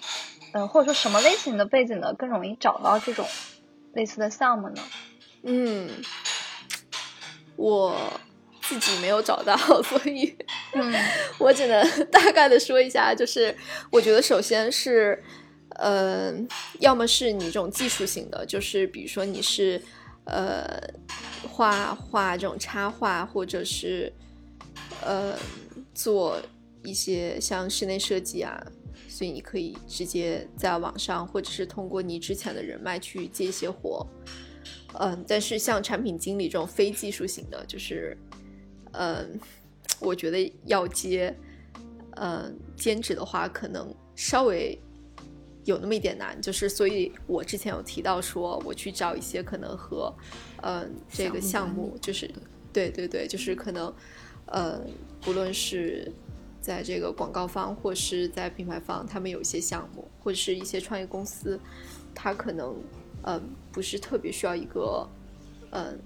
呃，或者说什么类型的背景的更容易找到这种类似的项目呢？嗯。我自己没有找到，所以，嗯，我只能 大概的说一下，就是我觉得首先是，呃，要么是你这种技术型的，就是比如说你是，呃，画画这种插画，或者是，呃，做一些像室内设计啊，所以你可以直接在网上，或者是通过你之前的人脉去接一些活。嗯，但是像产品经理这种非技术型的，就是，嗯，我觉得要接，嗯，兼职的话，可能稍微有那么一点难。就是，所以我之前有提到说，我去找一些可能和，嗯，这个项目，就是，对对对，就是可能，呃，不论是在这个广告方或是在品牌方，他们有一些项目，或者是一些创业公司，他可能。嗯，不是特别需要一个，嗯，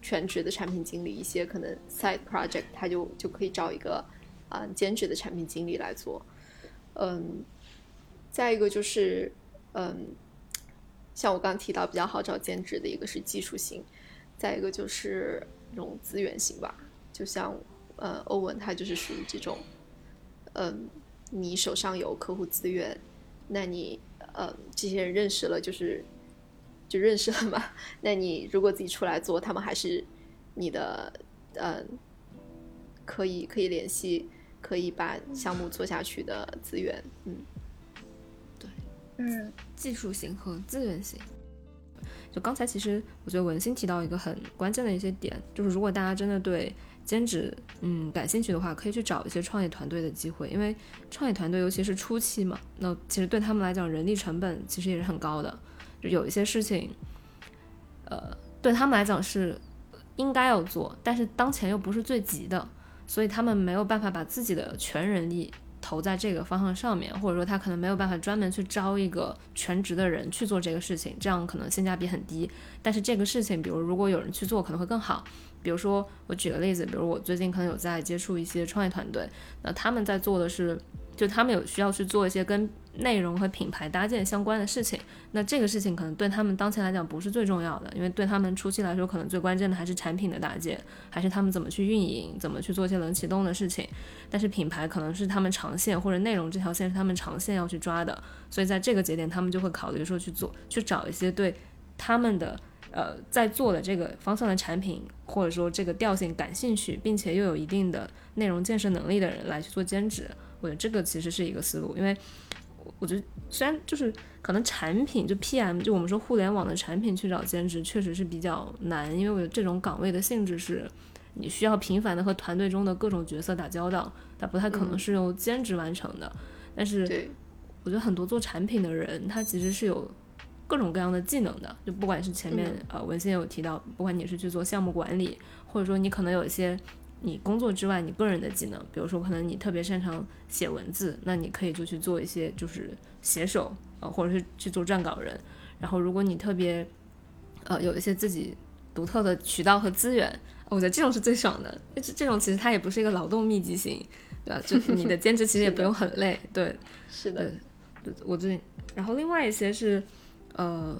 全职的产品经理，一些可能 side project，他就就可以找一个，嗯，兼职的产品经理来做。嗯，再一个就是，嗯，像我刚刚提到比较好找兼职的一个是技术型，再一个就是那种资源型吧，就像，呃，欧文他就是属于这种，嗯，你手上有客户资源，那你呃这些人认识了就是就认识了嘛。那你如果自己出来做，他们还是你的呃可以可以联系，可以把项目做下去的资源。嗯，对，嗯，技术型和资源型。就刚才其实我觉得文心提到一个很关键的一些点，就是如果大家真的对兼职嗯感兴趣的话，可以去找一些创业团队的机会，因为创业团队尤其是初期嘛，那其实对他们来讲人力成本其实也是很高的，就有一些事情，呃，对他们来讲是应该要做，但是当前又不是最急的，所以他们没有办法把自己的全人力。投在这个方向上面，或者说他可能没有办法专门去招一个全职的人去做这个事情，这样可能性价比很低。但是这个事情，比如如果有人去做，可能会更好。比如说我举个例子，比如我最近可能有在接触一些创业团队，那他们在做的是。就他们有需要去做一些跟内容和品牌搭建相关的事情，那这个事情可能对他们当前来讲不是最重要的，因为对他们初期来说，可能最关键的还是产品的搭建，还是他们怎么去运营，怎么去做一些冷启动的事情。但是品牌可能是他们长线或者内容这条线是他们长线要去抓的，所以在这个节点，他们就会考虑说去做，去找一些对他们的呃在做的这个方向的产品或者说这个调性感兴趣，并且又有一定的内容建设能力的人来去做兼职。我觉得这个其实是一个思路，因为我觉得虽然就是可能产品就 PM 就我们说互联网的产品去找兼职确实是比较难，因为我觉得这种岗位的性质是你需要频繁的和团队中的各种角色打交道，它不太可能是用兼职完成的。但是我觉得很多做产品的人他其实是有各种各样的技能的，就不管是前面呃文献有提到，不管你是去做项目管理，或者说你可能有一些。你工作之外，你个人的技能，比如说可能你特别擅长写文字，那你可以就去做一些就是写手，呃，或者是去做撰稿人。然后如果你特别，呃，有一些自己独特的渠道和资源，我觉得这种是最爽的。这这种其实它也不是一个劳动密集型，对吧？就你的兼职其实也不用很累，对，是的。对，我最近，然后另外一些是，呃，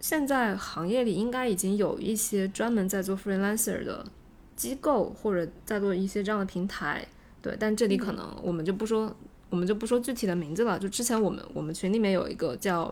现在行业里应该已经有一些专门在做 freelancer 的。机构或者在做一些这样的平台，对，但这里可能我们就不说，我们就不说具体的名字了。就之前我们我们群里面有一个叫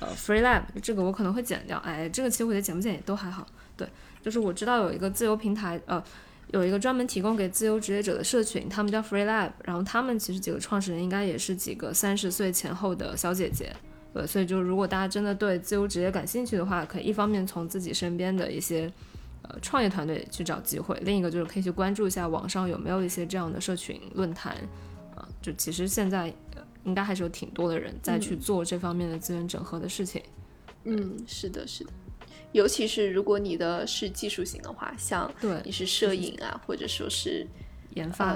呃 Free Lab，这个我可能会剪掉。哎，这个其实我觉得剪不剪也都还好。对，就是我知道有一个自由平台，呃，有一个专门提供给自由职业者的社群，他们叫 Free Lab，然后他们其实几个创始人应该也是几个三十岁前后的小姐姐。对，所以就如果大家真的对自由职业感兴趣的话，可以一方面从自己身边的一些。呃，创业团队去找机会，另一个就是可以去关注一下网上有没有一些这样的社群论坛，啊，就其实现在应该还是有挺多的人在去做这方面的资源整合的事情。嗯，是的，是的，尤其是如果你的是技术型的话，像你是摄影啊，或者说是研发，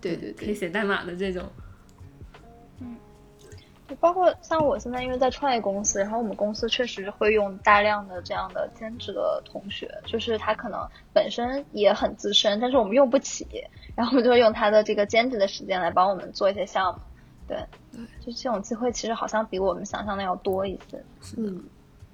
对对对，可以写代码的这种。就包括像我现在，因为在创业公司，然后我们公司确实会用大量的这样的兼职的同学，就是他可能本身也很资深，但是我们用不起，然后我们就用他的这个兼职的时间来帮我们做一些项目。对，对，就这种机会其实好像比我们想象的要多一些。嗯，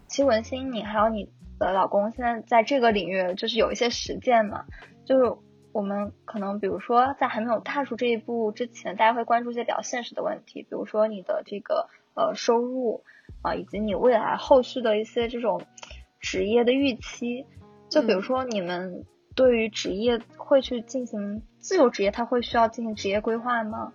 其实文心，你还有你的老公现在在这个领域就是有一些实践嘛，就是。我们可能比如说在还没有踏出这一步之前，大家会关注一些比较现实的问题，比如说你的这个呃收入啊，以及你未来后续的一些这种职业的预期。就比如说你们对于职业会去进行自由职业，它会需要进行职业规划吗？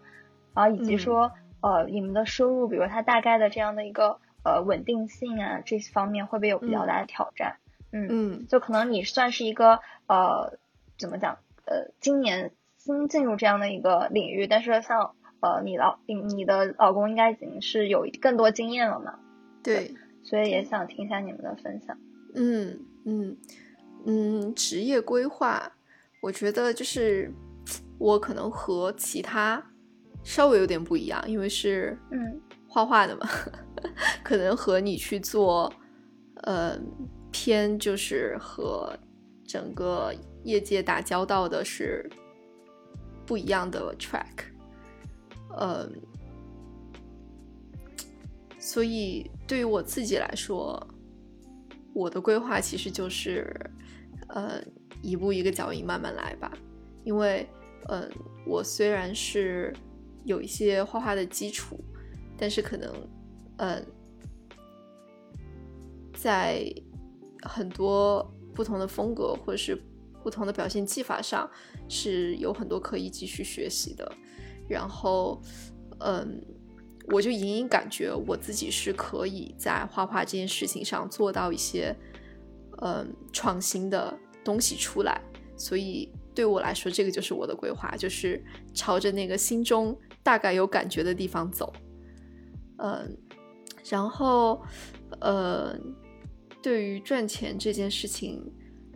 啊，以及说呃你们的收入，比如它大概的这样的一个呃稳定性啊，这些方面会不会有比较大的挑战？嗯嗯，就可能你算是一个呃怎么讲？呃，今年新进入这样的一个领域，但是像呃，你老你你的老公应该已经是有更多经验了嘛？对，所以也想听一下你们的分享。嗯嗯嗯，职业规划，我觉得就是我可能和其他稍微有点不一样，因为是嗯画画的嘛，可能和你去做呃偏就是和整个。业界打交道的是不一样的 track，嗯，所以对于我自己来说，我的规划其实就是，呃，一步一个脚印慢慢来吧。因为，嗯，我虽然是有一些画画的基础，但是可能，呃，在很多不同的风格或者是不同的表现技法上，是有很多可以继续学习的。然后，嗯，我就隐隐感觉我自己是可以在画画这件事情上做到一些，嗯，创新的东西出来。所以对我来说，这个就是我的规划，就是朝着那个心中大概有感觉的地方走。嗯，然后，呃，对于赚钱这件事情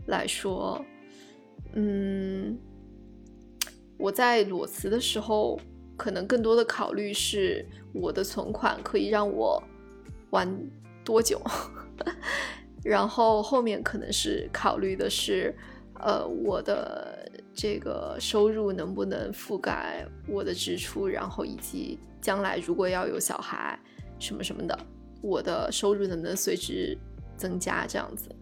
来说，嗯。我在裸辞的时候，可能更多的考虑是我的存款可以让我玩多久，然后后面可能是考虑的是，呃，我的这个收入能不能覆盖我的支出，然后以及将来如果要有小孩什么什么的，我的收入能不能随之增加这样子。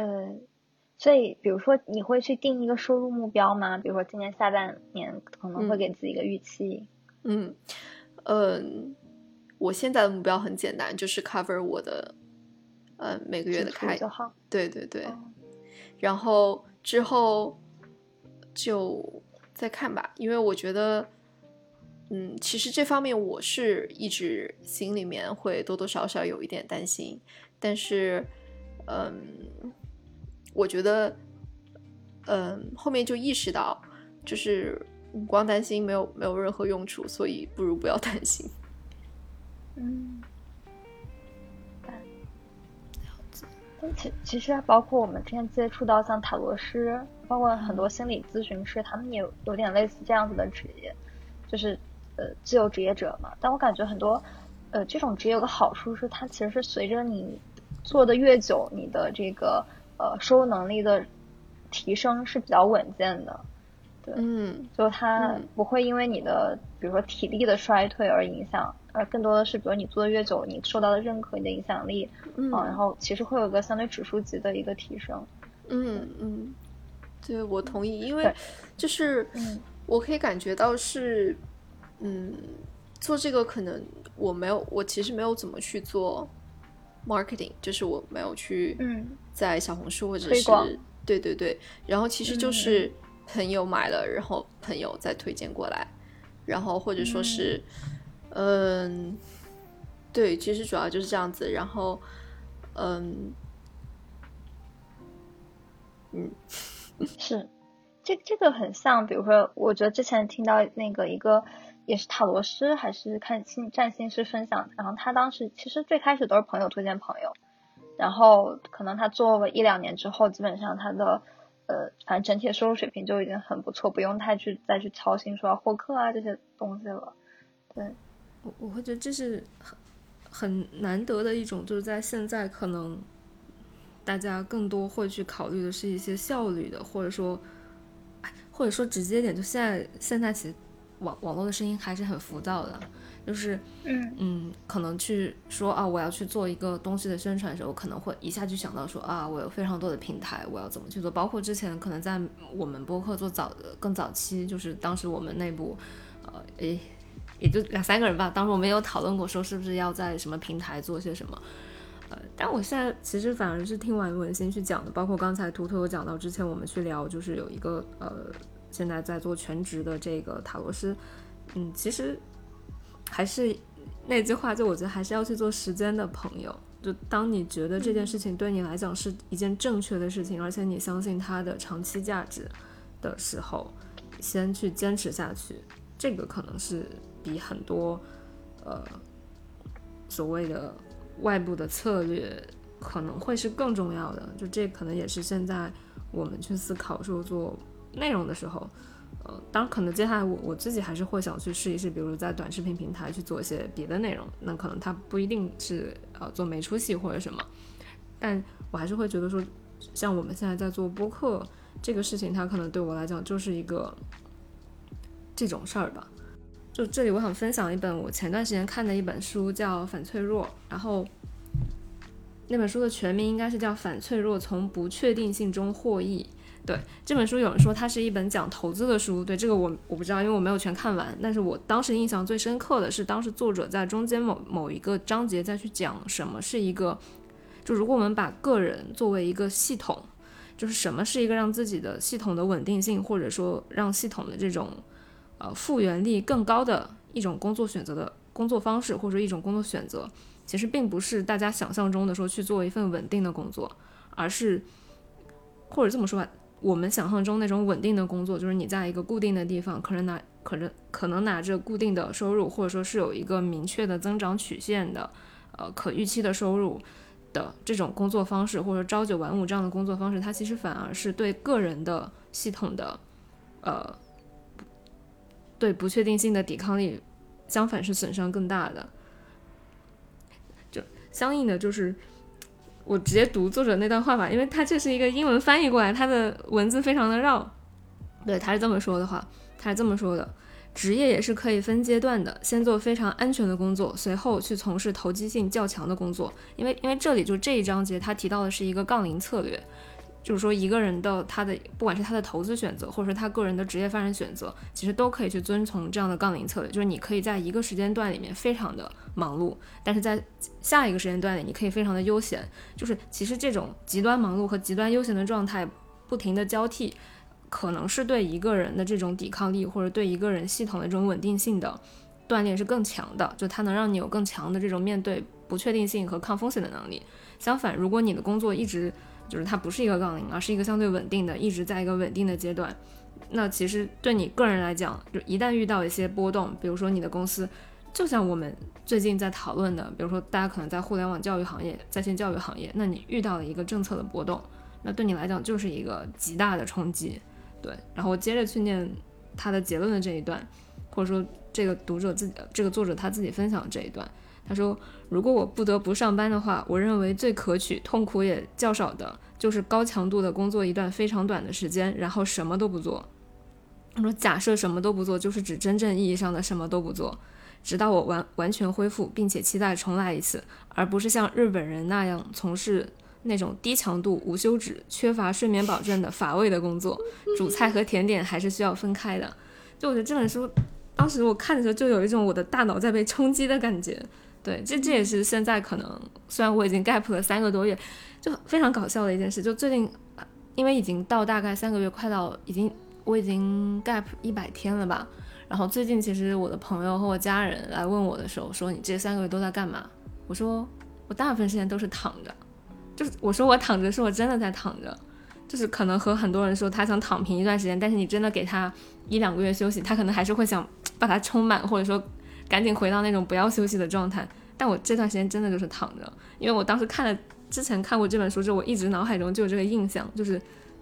呃。所以，比如说，你会去定一个收入目标吗？比如说，今年下半年可能会给自己一个预期。嗯，嗯，我现在的目标很简单，就是 cover 我的，呃，每个月的开就好。对对对，然后之后就再看吧，因为我觉得，嗯，其实这方面我是一直心里面会多多少少有一点担心，但是，嗯。我觉得，嗯，后面就意识到，就是光担心没有没有任何用处，所以不如不要担心。嗯，其其实包括我们之前接触到像塔罗师，包括很多心理咨询师，他们也有有点类似这样子的职业，就是呃自由职业者嘛。但我感觉很多呃这种职业有个好处是，它其实是随着你做的越久，你的这个。呃，收入能力的提升是比较稳健的，对，嗯，就它不会因为你的，比如说体力的衰退而影响，而更多的是，比如你做的越久，你受到的认可，你的影响力，嗯，然后其实会有一个相对指数级的一个提升，嗯嗯，对，我同意，因为就是，我可以感觉到是，嗯，做这个可能我没有，我其实没有怎么去做。marketing 就是我没有去在小红书或者是对对对，然后其实就是朋友买了，然后朋友再推荐过来，然后或者说是嗯，对，其实主要就是这样子，然后嗯嗯，是这这个很像，比如说，我觉得之前听到那个一个。也是塔罗师还是看星占星师分享，然后他当时其实最开始都是朋友推荐朋友，然后可能他做了一两年之后，基本上他的呃反正整体的收入水平就已经很不错，不用太去再去操心说获客啊这些东西了。对，我我会觉得这是很很难得的一种，就是在现在可能大家更多会去考虑的是一些效率的，或者说，或者说直接点，就现在现在其实。网网络的声音还是很浮躁的，就是嗯嗯，可能去说啊，我要去做一个东西的宣传的时候，可能会一下就想到说啊，我有非常多的平台，我要怎么去做？包括之前可能在我们播客做早的更早期，就是当时我们内部，呃，诶，也就两三个人吧，当时我们有讨论过说是不是要在什么平台做些什么，呃，但我现在其实反而是听完文心去讲的，包括刚才图图有讲到之前我们去聊，就是有一个呃。现在在做全职的这个塔罗师，嗯，其实还是那句话，就我觉得还是要去做时间的朋友。就当你觉得这件事情对你来讲是一件正确的事情，而且你相信它的长期价值的时候，先去坚持下去。这个可能是比很多呃所谓的外部的策略可能会是更重要的。就这可能也是现在我们去思考说做。内容的时候，呃，当然可能接下来我我自己还是会想去试一试，比如在短视频平台去做一些别的内容，那可能它不一定是呃做没出息或者什么，但我还是会觉得说，像我们现在在做播客这个事情，它可能对我来讲就是一个这种事儿吧。就这里我想分享一本我前段时间看的一本书，叫《反脆弱》，然后那本书的全名应该是叫《反脆弱：从不确定性中获益》。对这本书，有人说它是一本讲投资的书。对这个我我不知道，因为我没有全看完。但是我当时印象最深刻的是，当时作者在中间某某一个章节再去讲什么是一个，就如果我们把个人作为一个系统，就是什么是一个让自己的系统的稳定性，或者说让系统的这种呃复原力更高的一种工作选择的工作方式，或者说一种工作选择，其实并不是大家想象中的说去做一份稳定的工作，而是或者这么说吧。我们想象中那种稳定的工作，就是你在一个固定的地方，可能拿可能可能拿着固定的收入，或者说是有一个明确的增长曲线的，呃，可预期的收入的这种工作方式，或者朝九晚五这样的工作方式，它其实反而是对个人的系统的，呃，对不确定性的抵抗力，相反是损伤更大的。就相应的就是。我直接读作者那段话吧，因为他这是一个英文翻译过来，他的文字非常的绕。对，他是这么说的话，他是这么说的：职业也是可以分阶段的，先做非常安全的工作，随后去从事投机性较强的工作。因为，因为这里就这一章节，他提到的是一个杠铃策略。就是说，一个人的他的不管是他的投资选择，或者说他个人的职业发展选择，其实都可以去遵从这样的杠铃策略。就是你可以在一个时间段里面非常的忙碌，但是在下一个时间段里，你可以非常的悠闲。就是其实这种极端忙碌和极端悠闲的状态不停的交替，可能是对一个人的这种抵抗力，或者对一个人系统的这种稳定性的锻炼是更强的。就它能让你有更强的这种面对不确定性和抗风险的能力。相反，如果你的工作一直就是它不是一个杠铃，而是一个相对稳定的，一直在一个稳定的阶段。那其实对你个人来讲，就一旦遇到一些波动，比如说你的公司，就像我们最近在讨论的，比如说大家可能在互联网教育行业、在线教育行业，那你遇到了一个政策的波动，那对你来讲就是一个极大的冲击。对，然后接着去念他的结论的这一段，或者说这个读者自己、这个作者他自己分享的这一段。他说：“如果我不得不上班的话，我认为最可取、痛苦也较少的，就是高强度的工作一段非常短的时间，然后什么都不做。”他说：“假设什么都不做，就是指真正意义上的什么都不做，直到我完完全恢复，并且期待重来一次，而不是像日本人那样从事那种低强度、无休止、缺乏睡眠保证的乏味的工作。主菜和甜点还是需要分开的。”就我觉得这本书，当时我看的时候，就有一种我的大脑在被冲击的感觉。对，这这也是现在可能，虽然我已经 gap 了三个多月，就非常搞笑的一件事。就最近，因为已经到大概三个月，快到已经我已经 gap 一百天了吧。然后最近其实我的朋友和我家人来问我的时候，说你这三个月都在干嘛？我说我大部分时间都是躺着，就是我说我躺着是我真的在躺着，就是可能和很多人说他想躺平一段时间，但是你真的给他一两个月休息，他可能还是会想把它充满，或者说。赶紧回到那种不要休息的状态，但我这段时间真的就是躺着，因为我当时看了之前看过这本书之后，我一直脑海中就有这个印象，就是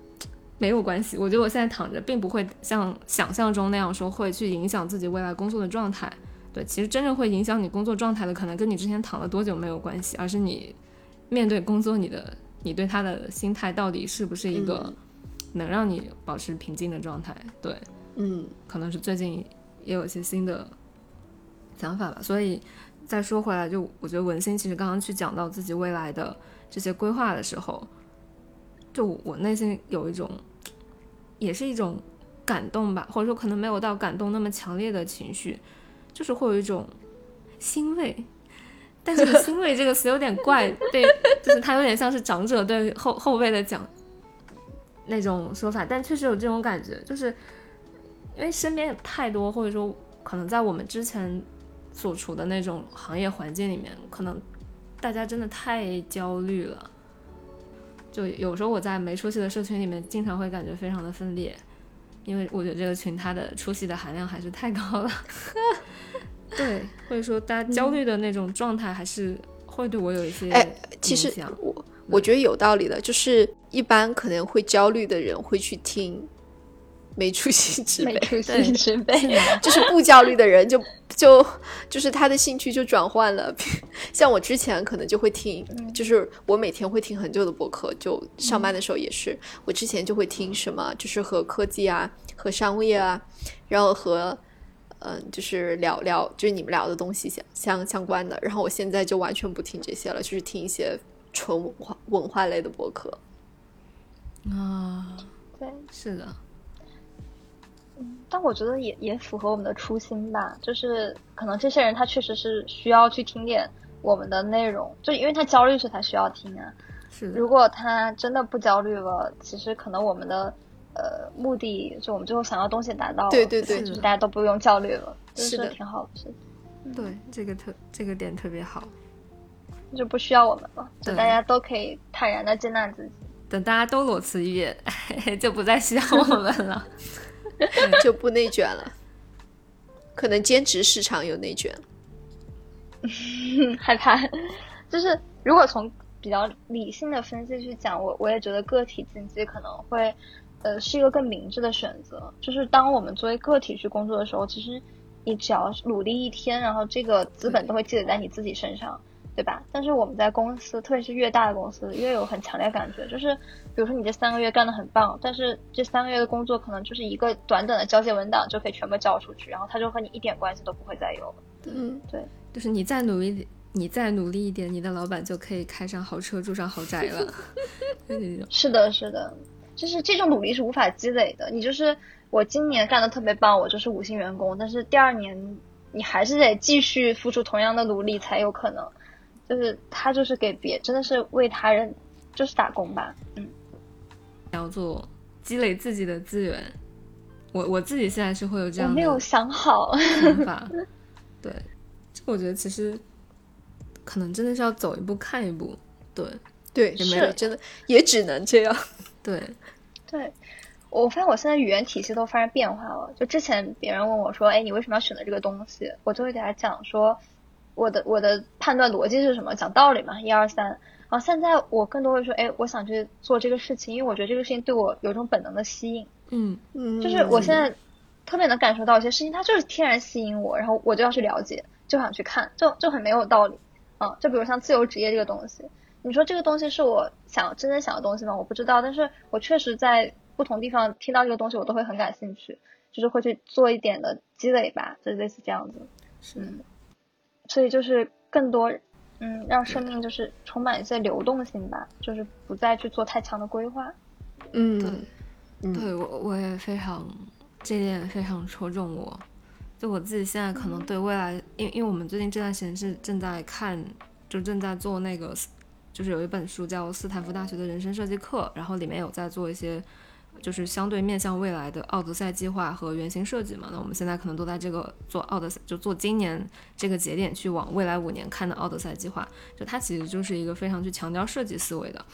没有关系。我觉得我现在躺着，并不会像想象中那样说会去影响自己未来工作的状态。对，其实真正会影响你工作状态的，可能跟你之前躺了多久没有关系，而是你面对工作，你的你对他的心态到底是不是一个能让你保持平静的状态？对，嗯，可能是最近也有一些新的。想法吧，所以再说回来，就我觉得文心其实刚刚去讲到自己未来的这些规划的时候，就我内心有一种，也是一种感动吧，或者说可能没有到感动那么强烈的情绪，就是会有一种欣慰，但是欣慰这个词有点怪，对，就是它有点像是长者对后后辈的讲那种说法，但确实有这种感觉，就是因为身边有太多，或者说可能在我们之前。所处的那种行业环境里面，可能大家真的太焦虑了。就有时候我在没出息的社群里面，经常会感觉非常的分裂，因为我觉得这个群它的出息的含量还是太高了。对，或者说大家焦虑的那种状态，还是会对我有一些哎，其实我我觉得有道理的，就是一般可能会焦虑的人会去听。没出息之辈，就是不焦虑的人，就就就是他的兴趣就转换了。像我之前可能就会听，就是我每天会听很久的博客，就上班的时候也是。我之前就会听什么，就是和科技啊、和商业啊，然后和嗯，就是聊聊，就是你们聊的东西相相相关的。然后我现在就完全不听这些了，就是听一些纯文化文化类的博客。啊，对，是的。嗯，但我觉得也也符合我们的初心吧，就是可能这些人他确实是需要去听点我们的内容，就因为他焦虑时才需要听啊。是。如果他真的不焦虑了，其实可能我们的呃目的，就我们最后想要东西达到了，对对对，就是大家都不用焦虑了，是的，挺好的事情。对，这个特这个点特别好，就不需要我们了，就大家都可以坦然的接纳自己。等大家都裸辞一遍，就不再需要我们了。就不内卷了，可能兼职市场有内卷，害怕。就是如果从比较理性的分析去讲，我我也觉得个体经济可能会，呃，是一个更明智的选择。就是当我们作为个体去工作的时候，其实你只要努力一天，然后这个资本都会积累在你自己身上。对吧？但是我们在公司，特别是越大的公司，越有很强烈感觉。就是，比如说你这三个月干得很棒，但是这三个月的工作可能就是一个短短的交接文档就可以全部交出去，然后他就和你一点关系都不会再有了。嗯，对，就是你再努力，你再努力一点，你的老板就可以开上豪车，住上豪宅了。是的，是的，就是这种努力是无法积累的。你就是我今年干的特别棒，我就是五星员工，但是第二年你还是得继续付出同样的努力才有可能。就是他就是给别真的是为他人就是打工吧，嗯，要做积累自己的资源，我我自己现在是会有这样的，没有想好。想法，对，这我觉得其实可能真的是要走一步看一步，对。对，是。真的也只能这样，对。对，我发现我现在语言体系都发生变化了，就之前别人问我说，哎，你为什么要选择这个东西，我就会给他讲说。我的我的判断逻辑是什么？讲道理嘛，一二三。然后现在我更多会说，哎，我想去做这个事情，因为我觉得这个事情对我有一种本能的吸引。嗯嗯，就是我现在特别能感受到一些事情，它就是天然吸引我，然后我就要去了解，就想去看，就就很没有道理。嗯，就比如像自由职业这个东西，你说这个东西是我想真正想的东西吗？我不知道，但是我确实在不同地方听到这个东西，我都会很感兴趣，就是会去做一点的积累吧，就类似这样子。是。所以就是更多，嗯，让生命就是充满一些流动性吧，就是不再去做太强的规划。嗯，对我我也非常这点非常戳中我。就我自己现在可能对未来，因因为我们最近这段时间是正在看，就正在做那个，就是有一本书叫斯坦福大学的人生设计课，然后里面有在做一些。就是相对面向未来的奥德赛计划和原型设计嘛，那我们现在可能都在这个做奥德赛，就做今年这个节点去往未来五年看的奥德赛计划，就它其实就是一个非常去强调设计思维的。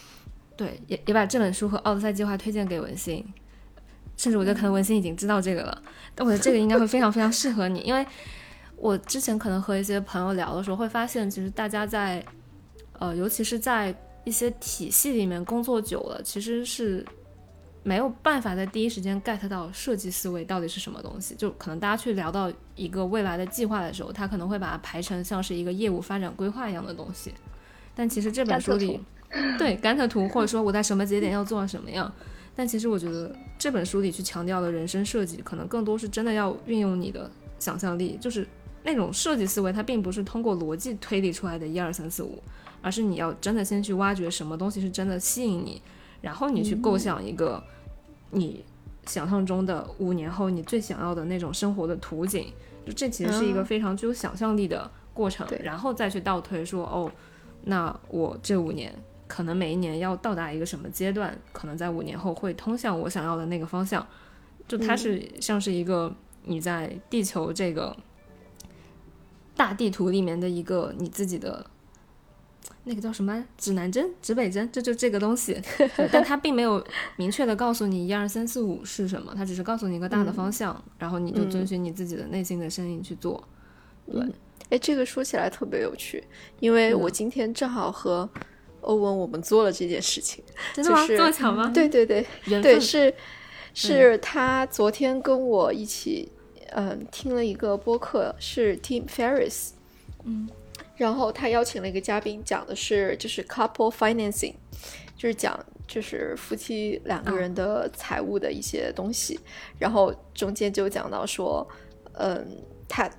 对，也也把这本书和奥德赛计划推荐给文心，甚至我觉得可能文心已经知道这个了，但我觉得这个应该会非常非常适合你，因为我之前可能和一些朋友聊的时候会发现，其实大家在呃，尤其是在一些体系里面工作久了，其实是。没有办法在第一时间 get 到设计思维到底是什么东西，就可能大家去聊到一个未来的计划的时候，他可能会把它排成像是一个业务发展规划一样的东西。但其实这本书里，对甘特图或者说我在什么节点要做什么样，但其实我觉得这本书里去强调的人生设计，可能更多是真的要运用你的想象力，就是那种设计思维，它并不是通过逻辑推理出来的一二三四五，而是你要真的先去挖掘什么东西是真的吸引你。然后你去构想一个你想象中的五年后你最想要的那种生活的图景，就这其实是一个非常具有想象力的过程。然后再去倒推说，哦，那我这五年可能每一年要到达一个什么阶段，可能在五年后会通向我想要的那个方向。就它是像是一个你在地球这个大地图里面的一个你自己的。那个叫什么指南针、指北针，这就这个东西，但它并没有明确的告诉你一二三四五是什么，它只是告诉你一个大的方向，然后你就遵循你自己的内心的声音去做。对，哎，这个说起来特别有趣，因为我今天正好和欧文我们做了这件事情，真的吗？这么巧吗？对对对，对是是他昨天跟我一起嗯听了一个播客，是 Tim Ferris，嗯。然后他邀请了一个嘉宾，讲的是就是 couple financing，就是讲就是夫妻两个人的财务的一些东西。然后中间就讲到说，嗯，他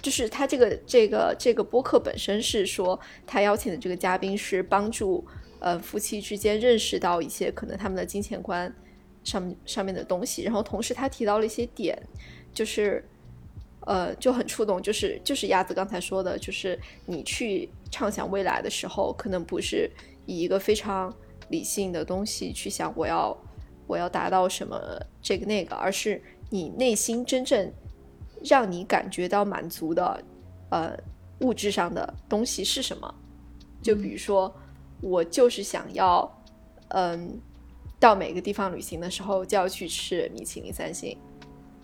就是他这个这个这个播客本身是说他邀请的这个嘉宾是帮助呃夫妻之间认识到一些可能他们的金钱观上上面的东西。然后同时他提到了一些点，就是呃就很触动，就是就是鸭子刚才说的，就是你去畅想未来的时候，可能不是以一个非常理性的东西去想我要我要达到什么这个那个，而是你内心真正让你感觉到满足的呃。物质上的东西是什么？就比如说，我就是想要，嗯，到每个地方旅行的时候就要去吃米其林三星。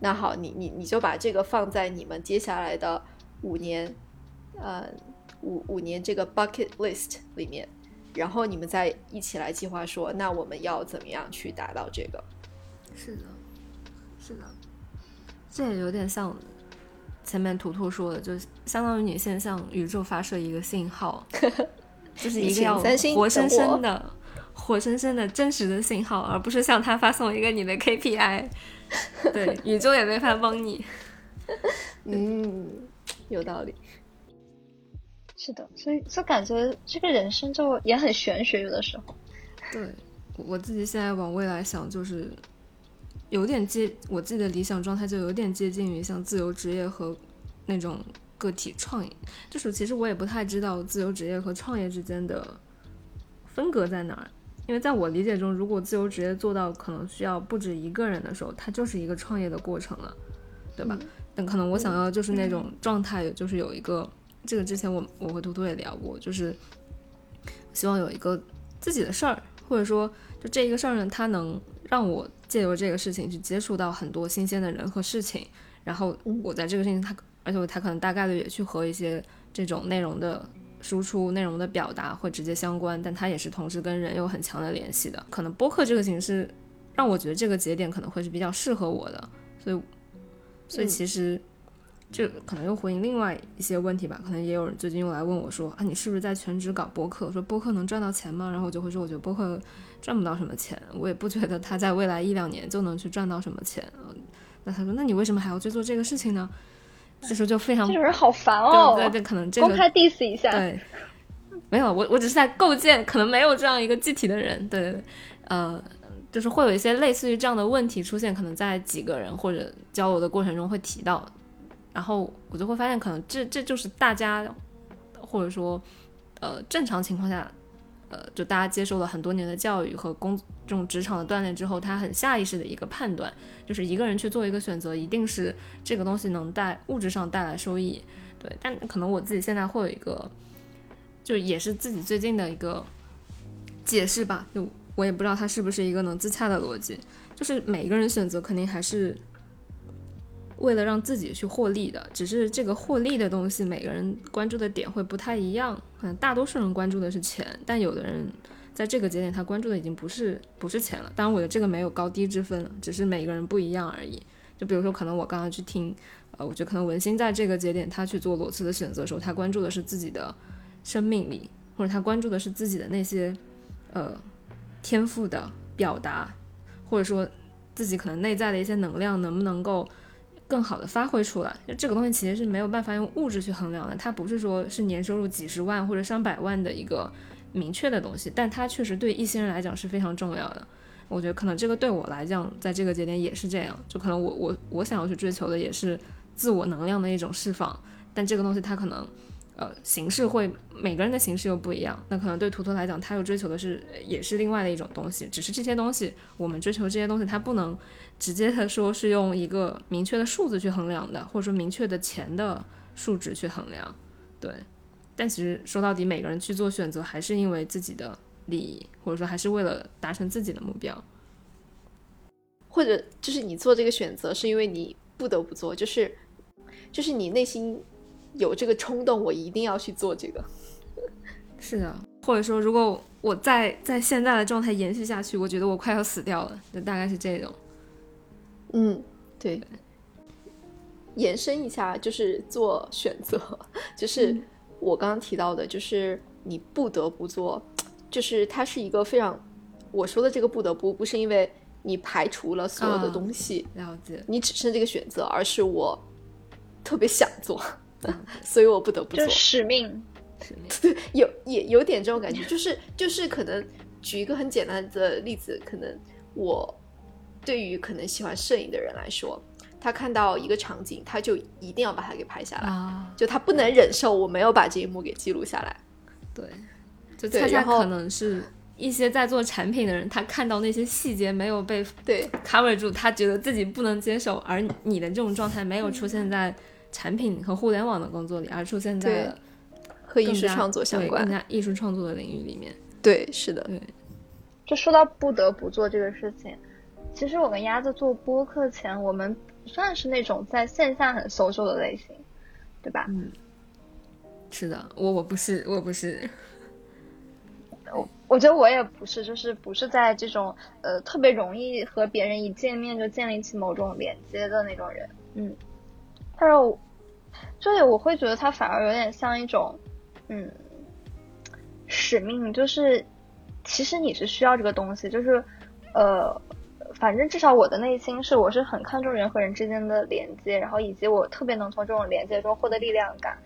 那好，你你你就把这个放在你们接下来的五年，呃，五五年这个 bucket list 里面，然后你们再一起来计划说，那我们要怎么样去达到这个？是的，是的，这也有点像。前面图图说的，就相当于你先向宇宙发射一个信号，就是一个要活生生的、活生生的真实的信号，而不是向他发送一个你的 KPI。对，宇宙也没法帮你。嗯，有道理。是的，所以就感觉这个人生就也很玄学，有的时候。对，我自己现在往未来想，就是。有点接我自己的理想状态，就有点接近于像自由职业和那种个体创业。就是其实我也不太知道自由职业和创业之间的分隔在哪儿，因为在我理解中，如果自由职业做到可能需要不止一个人的时候，它就是一个创业的过程了，对吧？但可能我想要就是那种状态，就是有一个这个之前我我和图图也聊过，就是希望有一个自己的事儿，或者说就这一个事儿呢，它能让我。借由这个事情去接触到很多新鲜的人和事情，然后我在这个事情他，而且他可能大概率也去和一些这种内容的输出、内容的表达会直接相关，但它也是同时跟人有很强的联系的。可能播客这个形式让我觉得这个节点可能会是比较适合我的，所以，所以其实就可能又回应另外一些问题吧。可能也有人最近又来问我说啊，你是不是在全职搞播客？说播客能赚到钱吗？然后我就会说，我觉得播客。赚不到什么钱，我也不觉得他在未来一两年就能去赚到什么钱。那他说，那你为什么还要去做这个事情呢？这时候就非常，这种人好烦哦。对对，可能这个公开 diss 一下。对，没有，我我只是在构建，可能没有这样一个具体的人。对对对，呃，就是会有一些类似于这样的问题出现，可能在几个人或者交流的过程中会提到，然后我就会发现，可能这这就是大家或者说呃正常情况下。呃，就大家接受了很多年的教育和工这种职场的锻炼之后，他很下意识的一个判断，就是一个人去做一个选择，一定是这个东西能带物质上带来收益。对，但可能我自己现在会有一个，就也是自己最近的一个解释吧，就我也不知道它是不是一个能自洽的逻辑，就是每一个人选择肯定还是。为了让自己去获利的，只是这个获利的东西，每个人关注的点会不太一样。可能大多数人关注的是钱，但有的人在这个节点他关注的已经不是不是钱了。当然，我的这个没有高低之分了，只是每个人不一样而已。就比如说，可能我刚刚去听，呃，我觉得可能文心在这个节点他去做裸辞的选择的时候，他关注的是自己的生命力，或者他关注的是自己的那些呃天赋的表达，或者说自己可能内在的一些能量能不能够。更好的发挥出来，就这个东西其实是没有办法用物质去衡量的，它不是说是年收入几十万或者上百万的一个明确的东西，但它确实对一些人来讲是非常重要的。我觉得可能这个对我来讲，在这个节点也是这样，就可能我我我想要去追求的也是自我能量的一种释放，但这个东西它可能。呃，形式会每个人的形式又不一样，那可能对图图来讲，他又追求的是也是另外的一种东西，只是这些东西我们追求这些东西，它不能直接的说是用一个明确的数字去衡量的，或者说明确的钱的数值去衡量，对。但其实说到底，每个人去做选择，还是因为自己的利益，或者说还是为了达成自己的目标，或者就是你做这个选择是因为你不得不做，就是就是你内心。有这个冲动，我一定要去做这个。是的，或者说，如果我在在现在的状态延续下去，我觉得我快要死掉了，就大概是这种。嗯，对。延伸一下，就是做选择，就是我刚刚提到的，就是你不得不做，就是它是一个非常我说的这个不得不，不是因为你排除了所有的东西，了解，你只剩这个选择，而是我特别想做。所以我不得不做。使命，对，有也有点这种感觉，就是就是可能举一个很简单的例子，可能我对于可能喜欢摄影的人来说，他看到一个场景，他就一定要把它给拍下来，就他不能忍受我没有把这一幕给记录下来。对，就恰恰可能是一些在做产品的人，他看到那些细节没有被对。cover 住，他觉得自己不能接受，而你的这种状态没有出现在产品和互联网的工作里，而出现在了。和艺术创作相关，更加艺术创作的领域里面，对，是的，对。就说到不得不做这个事情，其实我跟鸭子做播客前，我们算是那种在线下很 social 的类型，对吧？嗯，是的，我我不是，我不是。我我觉得我也不是，就是不是在这种呃特别容易和别人一见面就建立起某种连接的那种人，嗯。但是，就是我会觉得它反而有点像一种。嗯，使命就是，其实你是需要这个东西，就是，呃，反正至少我的内心是，我是很看重人和人之间的连接，然后以及我特别能从这种连接中获得力量感，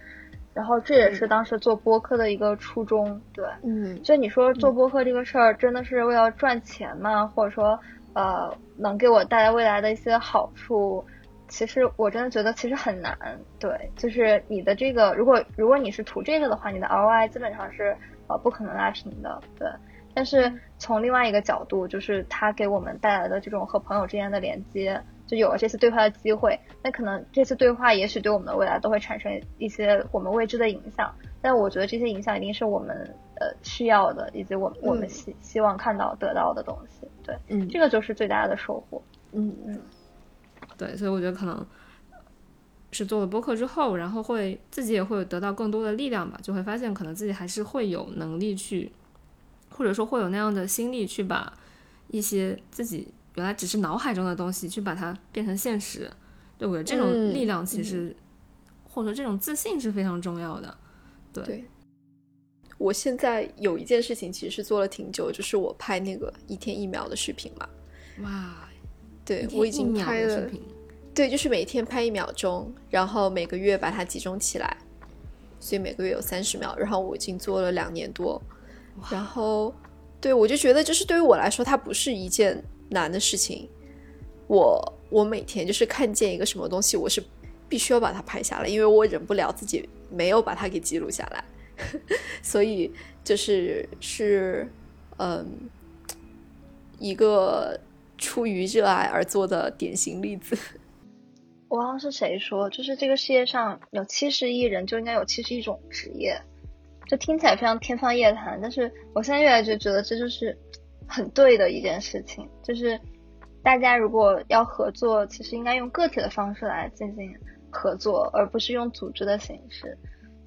然后这也是当时做播客的一个初衷，对，嗯，就你说做播客这个事儿，真的是为了赚钱吗？或者说，呃，能给我带来未来的一些好处？其实我真的觉得其实很难，对，就是你的这个，如果如果你是图这个的话，你的 ROI 基本上是呃不可能拉平的，对。但是从另外一个角度，就是它给我们带来的这种和朋友之间的连接，就有了这次对话的机会，那可能这次对话也许对我们的未来都会产生一些我们未知的影响。但我觉得这些影响一定是我们呃需要的，以及我我们希希望看到得到的东西，对，嗯，这个就是最大的收获，嗯嗯。对，所以我觉得可能是做了播客之后，然后会自己也会得到更多的力量吧，就会发现可能自己还是会有能力去，或者说会有那样的心力去把一些自己原来只是脑海中的东西去把它变成现实。对我觉得这种力量其实，或者说这种自信是非常重要的。对，我现在有一件事情其实是做了挺久，就是我拍那个一天一秒的视频嘛。哇。对，我已经拍了，对，就是每天拍一秒钟，然后每个月把它集中起来，所以每个月有三十秒。然后我已经做了两年多，然后对我就觉得，就是对于我来说，它不是一件难的事情。我我每天就是看见一个什么东西，我是必须要把它拍下来，因为我忍不了自己没有把它给记录下来，所以就是是嗯一个。出于热爱而做的典型例子。我忘了是谁说，就是这个世界上有七十亿人，就应该有七十亿种职业。这听起来非常天方夜谭，但是我现在越来越觉得这就是很对的一件事情。就是大家如果要合作，其实应该用个体的方式来进行合作，而不是用组织的形式。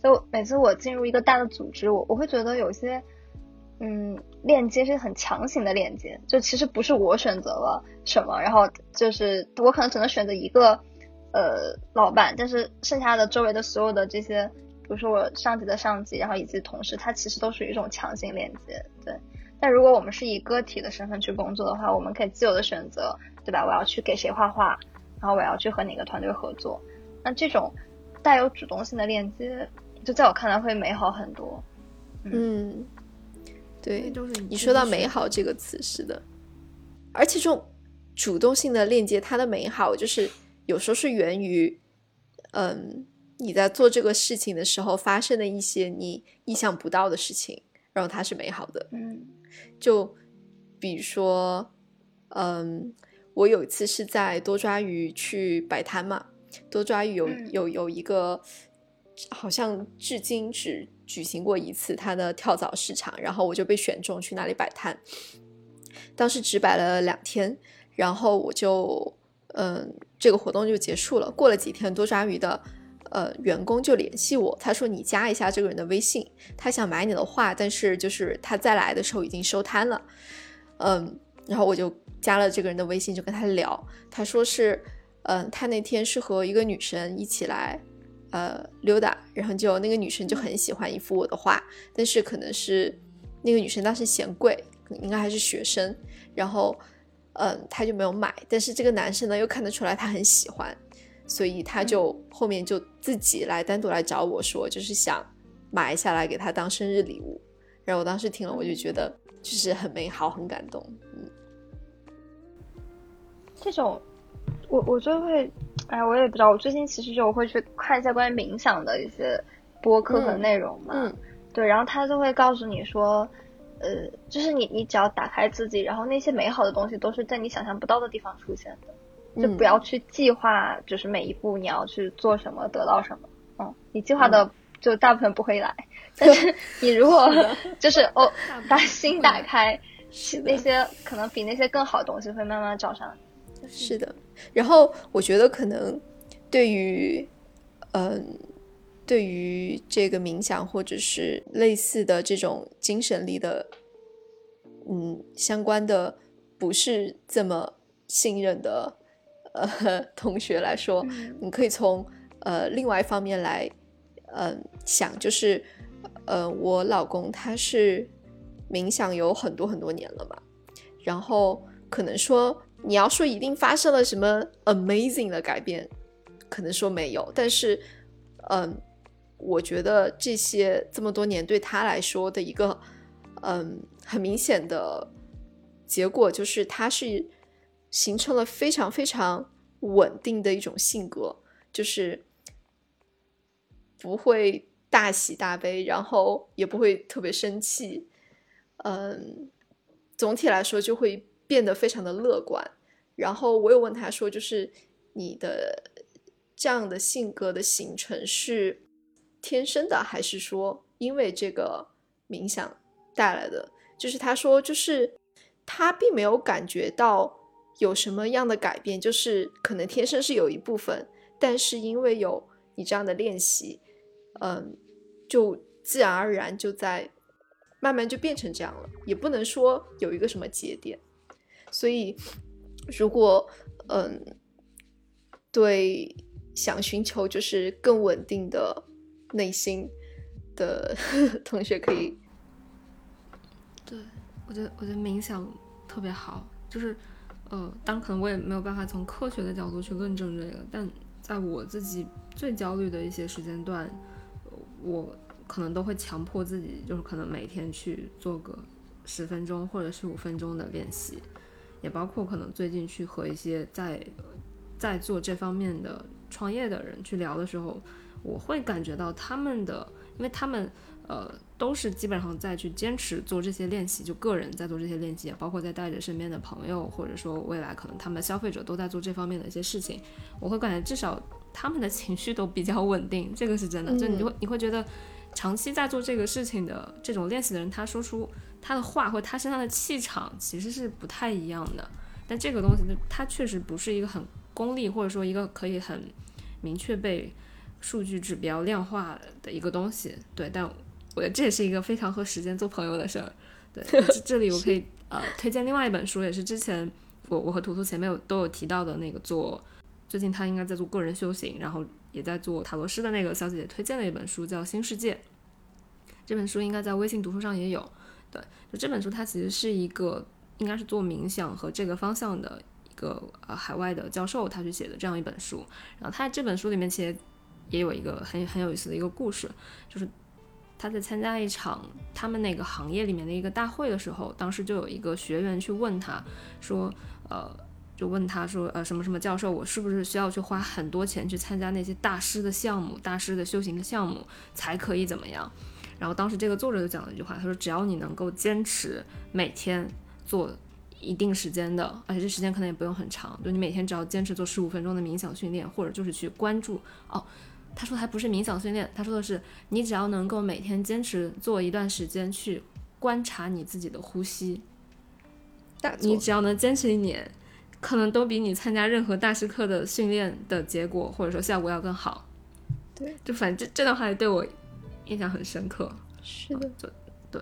所以每次我进入一个大的组织，我我会觉得有些。嗯，链接是很强行的链接，就其实不是我选择了什么，然后就是我可能只能选择一个呃老板，但是剩下的周围的所有的这些，比如说我上级的上级，然后以及同事，他其实都属于一种强行链接，对。但如果我们是以个体的身份去工作的话，我们可以自由的选择，对吧？我要去给谁画画，然后我要去和哪个团队合作，那这种带有主动性的链接，就在我看来会美好很多，嗯。对，你说到“美好”这个词是的，而且这种主动性的链接，它的美好就是有时候是源于，嗯，你在做这个事情的时候发生的一些你意想不到的事情，然后它是美好的。嗯，就比如说，嗯，我有一次是在多抓鱼去摆摊嘛，多抓鱼有有有一个，好像至今只。举行过一次他的跳蚤市场，然后我就被选中去那里摆摊。当时只摆了两天，然后我就，嗯，这个活动就结束了。过了几天，多抓鱼的呃员工就联系我，他说你加一下这个人的微信，他想买你的画，但是就是他再来的时候已经收摊了。嗯，然后我就加了这个人的微信，就跟他聊。他说是，嗯，他那天是和一个女生一起来。呃，溜达，然后就那个女生就很喜欢一幅我的画，但是可能是那个女生当时嫌贵，应该还是学生，然后嗯，他就没有买。但是这个男生呢，又看得出来他很喜欢，所以他就后面就自己来单独来找我说，就是想买下来给他当生日礼物。然后我当时听了，我就觉得就是很美好，很感动。嗯，这种我我就会，哎，我也不知道。我最近其实就会去看一下关于冥想的一些播客和内容嘛。嗯。对，然后他就会告诉你说，呃，就是你你只要打开自己，然后那些美好的东西都是在你想象不到的地方出现的，就不要去计划，就是每一步你要去做什么，得到什么。嗯，你计划的就大部分不会来。但是 你如果就是哦，把心打开，那些可能比那些更好的东西会慢慢找上。是的，然后我觉得可能对于嗯，对于这个冥想或者是类似的这种精神力的嗯相关的不是这么信任的呃同学来说，你可以从呃另外一方面来嗯想就是。呃，我老公他是冥想有很多很多年了嘛，然后可能说你要说一定发生了什么 amazing 的改变，可能说没有，但是，嗯，我觉得这些这么多年对他来说的一个，嗯，很明显的结果就是他是形成了非常非常稳定的一种性格，就是不会。大喜大悲，然后也不会特别生气，嗯，总体来说就会变得非常的乐观。然后我有问他说，就是你的这样的性格的形成是天生的，还是说因为这个冥想带来的？就是他说，就是他并没有感觉到有什么样的改变，就是可能天生是有一部分，但是因为有你这样的练习。嗯，就自然而然就在慢慢就变成这样了，也不能说有一个什么节点。所以，如果嗯，对想寻求就是更稳定的内心的 同学，可以。对，我觉得我觉得冥想特别好，就是呃，当可能我也没有办法从科学的角度去论证这个，但在我自己最焦虑的一些时间段。我可能都会强迫自己，就是可能每天去做个十分钟或者十五分钟的练习，也包括可能最近去和一些在在做这方面的创业的人去聊的时候，我会感觉到他们的，因为他们呃都是基本上在去坚持做这些练习，就个人在做这些练习，也包括在带着身边的朋友，或者说未来可能他们消费者都在做这方面的一些事情，我会感觉至少。他们的 情绪都比较稳定，这个是真的。就你会你会觉得，长期在做这个事情的这种练习的人，他说出他的话或他身上的气场其实是不太一样的。但这个东西，它确实不是一个很功利，或者说一个可以很明确被数据指标量化的一个东西。对，但我觉得这也是一个非常和时间做朋友的事儿。对，这里我可以呃推荐另外一本书，也是之前我我和图图前面有都有提到的那个做。最近他应该在做个人修行，然后也在做塔罗师的那个小姐姐推荐的一本书，叫《新世界》。这本书应该在微信读书上也有。就这本书，它其实是一个应该是做冥想和这个方向的一个呃海外的教授他去写的这样一本书。然后他这本书里面其实也有一个很很有意思的一个故事，就是他在参加一场他们那个行业里面的一个大会的时候，当时就有一个学员去问他说，呃。就问他说，呃，什么什么教授，我是不是需要去花很多钱去参加那些大师的项目、大师的修行的项目才可以怎么样？然后当时这个作者就讲了一句话，他说，只要你能够坚持每天做一定时间的，而且这时间可能也不用很长，就你每天只要坚持做十五分钟的冥想训练，或者就是去关注哦，他说还不是冥想训练，他说的是你只要能够每天坚持做一段时间去观察你自己的呼吸，但你只要能坚持一年。可能都比你参加任何大师课的训练的结果或者说效果要更好。对，就反正这这段话对我印象很深刻。是的，对，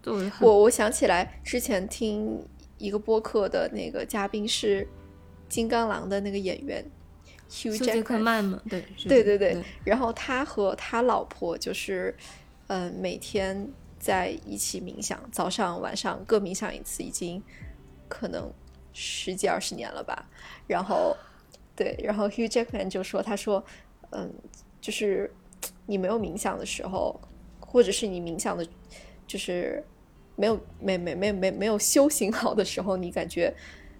对，我我想起来之前听一个播客的那个嘉宾是金刚狼的那个演员休杰克曼嘛？对，对对对。然后他和他老婆就是嗯每天在一起冥想，早上晚上各冥想一次，已经可能。十几二十年了吧，然后，对，然后 Hugh Jackman 就说，他说，嗯，就是你没有冥想的时候，或者是你冥想的，就是没有没没没没没有修行好的时候，你感觉，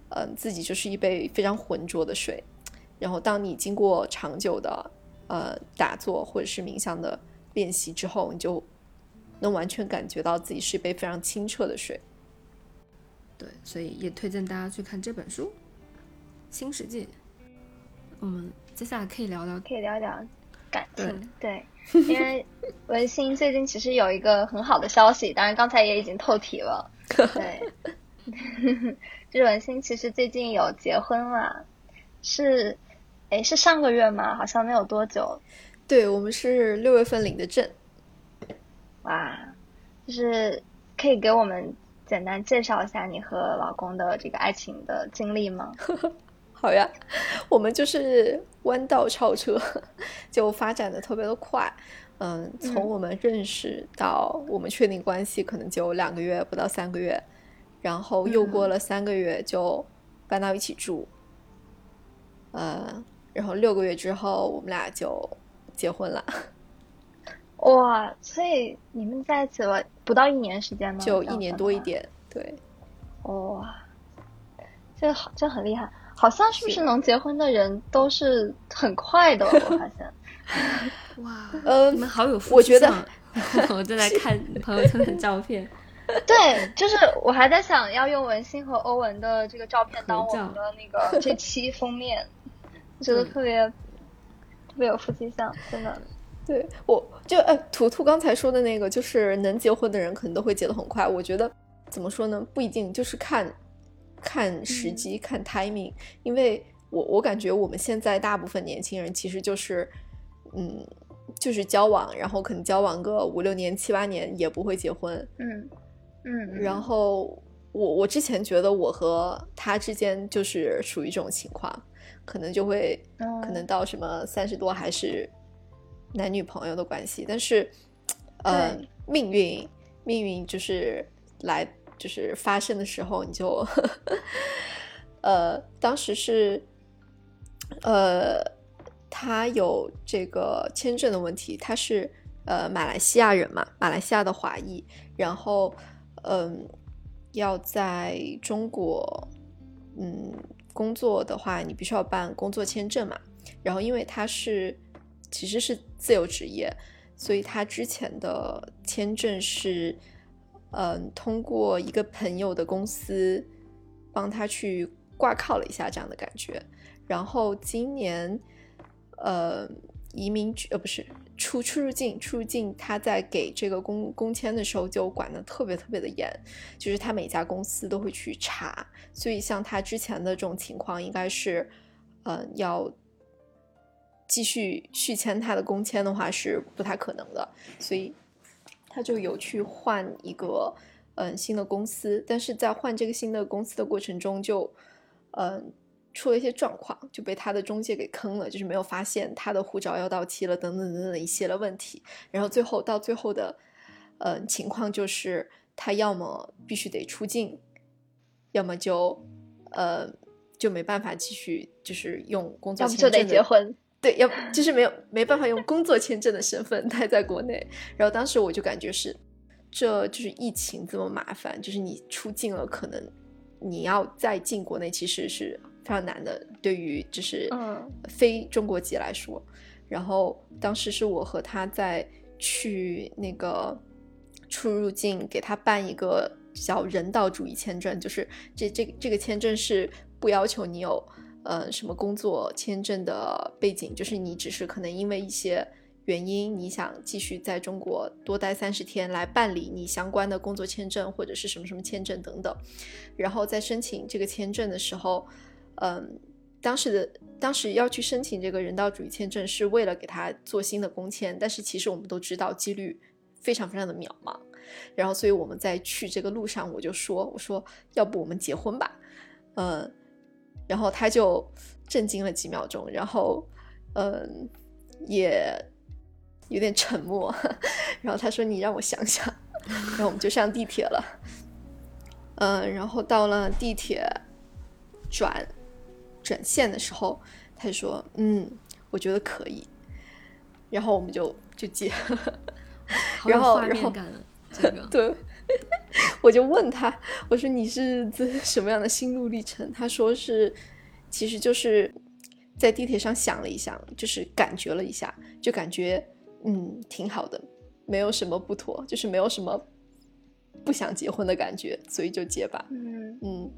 嗯，自己就是一杯非常浑浊的水。然后，当你经过长久的呃打坐或者是冥想的练习之后，你就能完全感觉到自己是一杯非常清澈的水。对，所以也推荐大家去看这本书《新世界》。我们接下来可以聊聊，可以聊聊感情。对，因为文心最近其实有一个很好的消息，当然刚才也已经透题了。对，就是文心其实最近有结婚了，是。哎，是上个月吗？好像没有多久。对，我们是六月份领的证。哇，就是可以给我们简单介绍一下你和老公的这个爱情的经历吗？好呀，我们就是弯道超车，就发展的特别的快。嗯，从我们认识到我们确定关系，可能就两个月不到三个月，然后又过了三个月就搬到一起住。呃。然后六个月之后，我们俩就结婚了。哇，所以你们在一起了不到一年时间吗？就一年多一点，对。哇，这好，这很厉害。好像是不是能结婚的人都是很快的？我发现。哇，呃，你们好有我觉得，我正在看朋友圈的照片。对，就是我还在想要用文心和欧文的这个照片当我们的那个这期封面。觉得特别特别有夫妻相，真的。对，我就哎，图图刚才说的那个，就是能结婚的人可能都会结得很快。我觉得怎么说呢？不一定，就是看看时机，看 timing。因为我我感觉我们现在大部分年轻人其实就是嗯，就是交往，然后可能交往个五六年、七八年也不会结婚。嗯嗯。然后我我之前觉得我和他之间就是属于这种情况。可能就会，可能到什么三十多还是男女朋友的关系，但是，呃，命运，命运就是来，就是发生的时候，你就，呃，当时是，呃，他有这个签证的问题，他是呃马来西亚人嘛，马来西亚的华裔，然后，嗯，要在中国，嗯。工作的话，你必须要办工作签证嘛。然后，因为他是其实是自由职业，所以他之前的签证是，嗯，通过一个朋友的公司帮他去挂靠了一下这样的感觉。然后今年，呃，移民局呃不是。出出入境出入境，他在给这个工工签的时候就管的特别特别的严，就是他每家公司都会去查，所以像他之前的这种情况，应该是，嗯，要继续续签他的工签的话是不太可能的，所以他就有去换一个嗯新的公司，但是在换这个新的公司的过程中就，嗯。出了一些状况，就被他的中介给坑了，就是没有发现他的护照要到期了，等等等等一系列问题。然后最后到最后的，嗯，情况就是他要么必须得出境，要么就呃就没办法继续，就是用工作签证。就得结婚。对，要就是没有没办法用工作签证的身份待在国内。然后当时我就感觉是，这就是疫情这么麻烦，就是你出境了，可能你要再进国内，其实是。非常难的，对于就是非中国籍来说。然后当时是我和他在去那个出入境给他办一个叫人道主义签证，就是这这这个签证是不要求你有呃什么工作签证的背景，就是你只是可能因为一些原因你想继续在中国多待三十天来办理你相关的工作签证或者是什么什么签证等等。然后在申请这个签证的时候。嗯，当时的当时要去申请这个人道主义签证，是为了给他做新的工签，但是其实我们都知道几率非常非常的渺茫。然后，所以我们在去这个路上，我就说：“我说，要不我们结婚吧？”嗯，然后他就震惊了几秒钟，然后嗯，也有点沉默。然后他说：“你让我想想。”然后我们就上地铁了。嗯，然后到了地铁转。转线的时候，他就说：“嗯，我觉得可以。”然后我们就就接，然后然后这个 对，我就问他，我说你是什么样的心路历程？他说是，其实就是在地铁上想了一想，就是感觉了一下，就感觉嗯挺好的，没有什么不妥，就是没有什么不想结婚的感觉，所以就结吧。嗯嗯，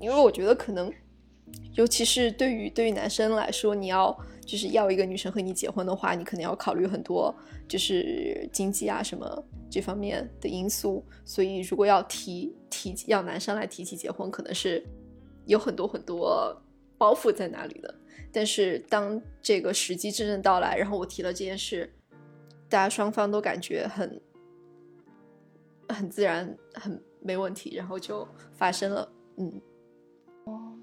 因为我觉得可能，尤其是对于对于男生来说，你要就是要一个女生和你结婚的话，你可能要考虑很多，就是经济啊什么。这方面的因素，所以如果要提提要男生来提起结婚，可能是有很多很多包袱在那里的。但是当这个时机真正到来，然后我提了这件事，大家双方都感觉很很自然，很没问题，然后就发生了。嗯，哦。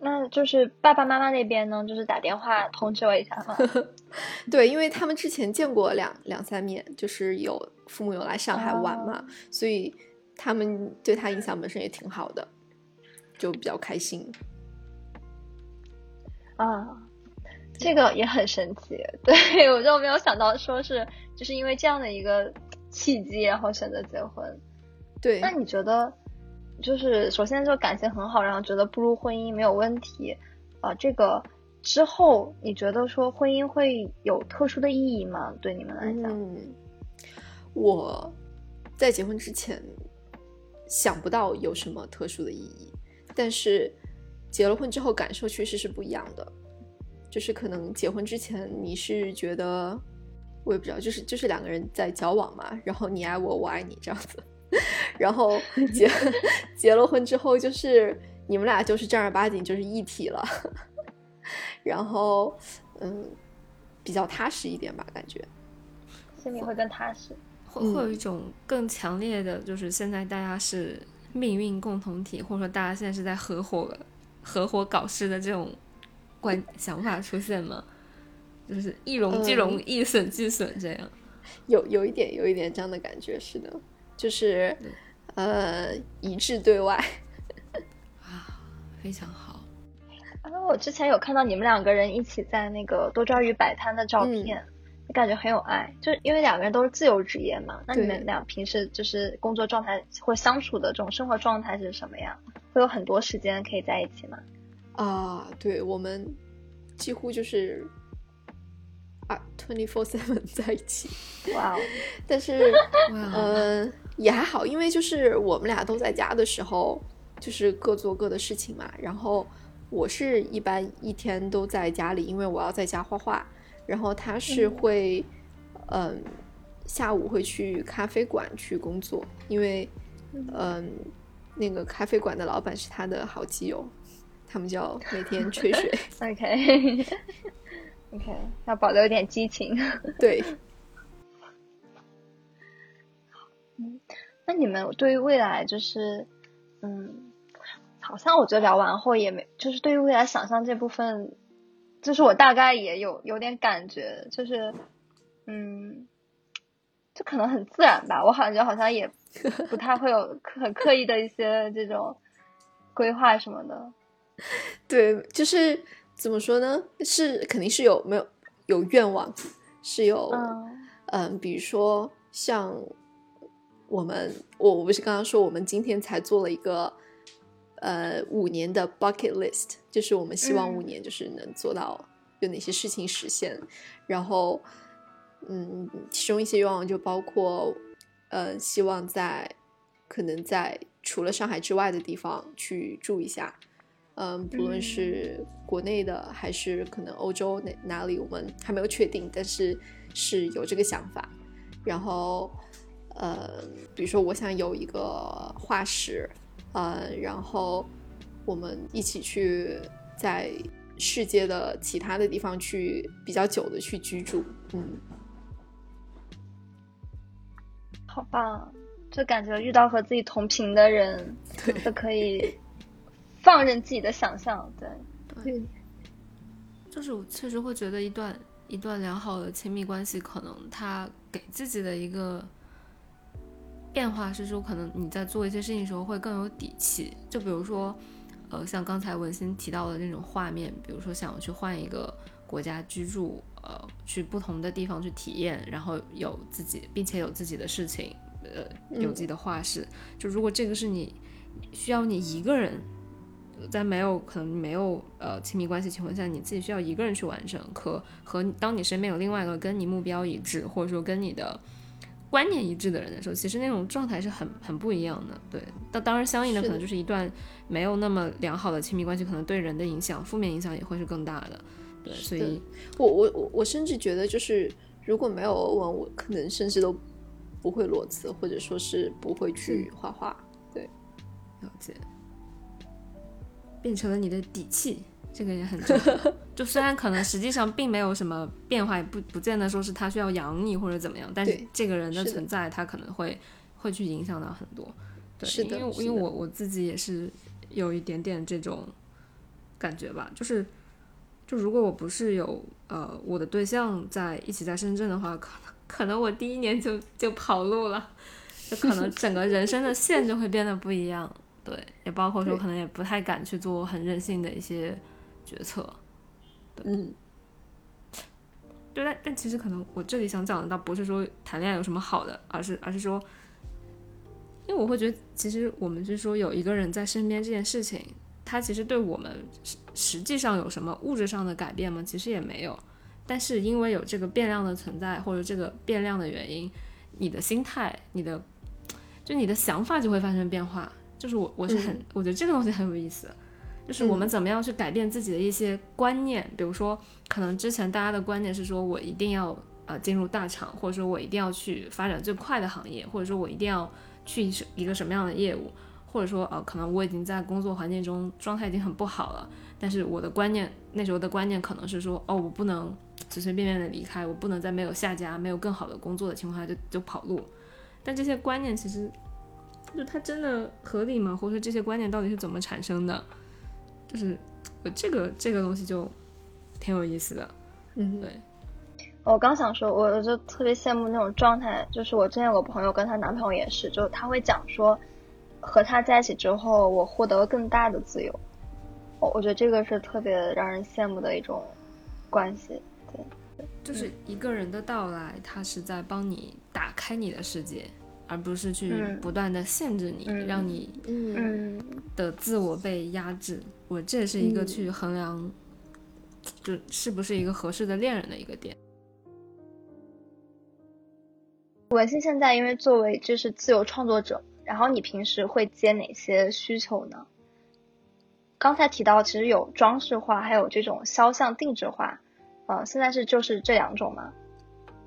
那就是爸爸妈妈那边呢，就是打电话通知我一下吗？对，因为他们之前见过两两三面，就是有父母有来上海玩嘛，所以他们对他印象本身也挺好的，就比较开心。啊，这个也很神奇，对我就没有想到说是就是因为这样的一个契机，然后选择结婚。对，那你觉得？就是首先就感情很好，然后觉得步入婚姻没有问题，啊，这个之后你觉得说婚姻会有特殊的意义吗？对你们来讲？嗯，我在结婚之前想不到有什么特殊的意义，但是结了婚之后感受确实是不一样的。就是可能结婚之前你是觉得我也不知道，就是就是两个人在交往嘛，然后你爱我，我爱你这样子。然后结 结了婚之后，就是你们俩就是正儿八经就是一体了，然后嗯，比较踏实一点吧，感觉。心里会更踏实，会会有一种更强烈的，就是现在大家是命运共同体，或者说大家现在是在合伙合伙搞事的这种观想法出现吗？就是一荣俱荣，一损俱损，这样。有有一点有一点这样的感觉，是的。就是，呃，一致对外啊，非常好。啊，我之前有看到你们两个人一起在那个多抓鱼摆摊的照片，感觉很有爱。就是因为两个人都是自由职业嘛，那你们俩平时就是工作状态或相处的这种生活状态是什么样？会有很多时间可以在一起吗？啊，对我们几乎就是。啊，twenty four seven 在一起，哇哦！但是，嗯，也还好，因为就是我们俩都在家的时候，就是各做各的事情嘛。然后我是一般一天都在家里，因为我要在家画画。然后他是会，嗯，下午会去咖啡馆去工作，因为，嗯，那个咖啡馆的老板是他的好基友，他们叫每天吹水。OK。OK，要保留一点激情。对。嗯，那你们对于未来就是，嗯，好像我觉得聊完后也没，就是对于未来想象这部分，就是我大概也有有点感觉，就是，嗯，就可能很自然吧。我感觉好像也不太会有 很刻意的一些这种规划什么的。对，就是。怎么说呢？是肯定是有没有有愿望，是有嗯，比如说像我们，我我不是刚刚说我们今天才做了一个呃五年的 bucket list，就是我们希望五年就是能做到有哪些事情实现，然后嗯，其中一些愿望就包括呃，希望在可能在除了上海之外的地方去住一下。嗯，不论是国内的还是可能欧洲哪哪里，我们还没有确定，但是是有这个想法。然后，呃，比如说我想有一个画室，呃，然后我们一起去在世界的其他的地方去比较久的去居住。嗯，好棒，就感觉遇到和自己同频的人，都可以。放任自己的想象，对对，就是我确实会觉得一段一段良好的亲密关系，可能他给自己的一个变化是说，可能你在做一些事情的时候会更有底气。就比如说，呃，像刚才文心提到的那种画面，比如说想要去换一个国家居住，呃，去不同的地方去体验，然后有自己，并且有自己的事情，呃，有自己的画室。就如果这个是你需要你一个人，在没有可能没有呃亲密关系情况下，你自己需要一个人去完成，可和当你身边有另外一个跟你目标一致，或者说跟你的。观念一致的人的时候，其实那种状态是很很不一样的。对，那当然相应的可能就是一段没有那么良好的亲密关系，可能对人的影响，负面影响也会是更大的。对，所以，我我我我甚至觉得，就是如果没有欧文，我可能甚至都不会裸辞，或者说是不会去画画。对，了解，变成了你的底气。这个也很重要，就虽然可能实际上并没有什么变化，也不不见得说是他需要养你或者怎么样，但是这个人的存在，他可能会会去影响到很多。对，是的，因为因为我我自己也是有一点点这种感觉吧，就是就如果我不是有呃我的对象在一起在深圳的话，可能可能我第一年就就跑路了，就可能整个人生的线就会变得不一样。对，也包括说可能也不太敢去做很任性的一些。决策，嗯，对，但但其实可能我这里想讲的倒不是说谈恋爱有什么好的，而是而是说，因为我会觉得，其实我们是说有一个人在身边这件事情，他其实对我们实际上有什么物质上的改变吗？其实也没有，但是因为有这个变量的存在，或者这个变量的原因，你的心态，你的就你的想法就会发生变化。就是我我是很，我觉得这个东西很有意思。就是我们怎么样去改变自己的一些观念，比如说，可能之前大家的观念是说我一定要呃进入大厂，或者说我一定要去发展最快的行业，或者说我一定要去一个什么样的业务，或者说呃可能我已经在工作环境中状态已经很不好了，但是我的观念那时候的观念可能是说哦我不能随随便便的离开，我不能在没有下家、没有更好的工作的情况下就就跑路，但这些观念其实就它真的合理吗？或者说这些观念到底是怎么产生的？就是我这个这个东西就挺有意思的，嗯，对。我刚想说，我我就特别羡慕那种状态。就是我之前有个朋友跟她男朋友也是，就他会讲说，和他在一起之后，我获得了更大的自由。我我觉得这个是特别让人羡慕的一种关系。对，就是一个人的到来，他是在帮你打开你的世界。而不是去不断的限制你，让你的自我被压制。我这也是一个去衡量，就是不是一个合适的恋人的一个点。文心现在因为作为就是自由创作者，然后你平时会接哪些需求呢？刚才提到其实有装饰画，还有这种肖像定制画，呃，现在是就是这两种吗？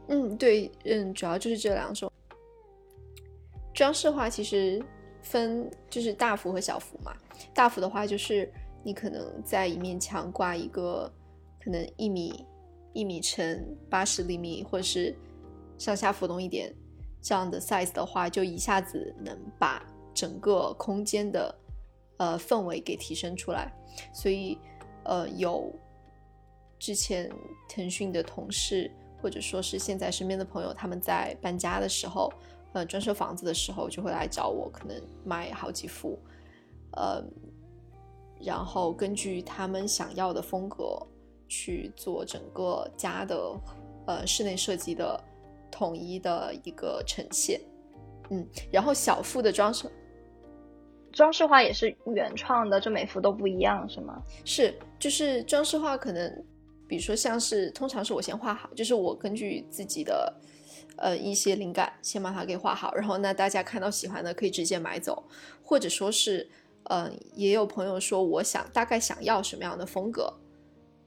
嗯，对，嗯，主要就是这两种。装饰画其实分就是大幅和小幅嘛。大幅的话就是你可能在一面墙挂一个可能一米一米乘八十厘米，或者是上下浮动一点这样的 size 的话，就一下子能把整个空间的呃氛围给提升出来。所以呃有之前腾讯的同事或者说是现在身边的朋友，他们在搬家的时候。呃，装修房子的时候就会来找我，可能买好几幅，呃，然后根据他们想要的风格去做整个家的呃室内设计的统一的一个呈现，嗯，然后小幅的装饰，装饰画也是原创的，就每幅都不一样是吗？是，就是装饰画可能，比如说像是通常是我先画好，就是我根据自己的。呃，一些灵感先把它给画好，然后那大家看到喜欢的可以直接买走，或者说是，呃，也有朋友说我想大概想要什么样的风格，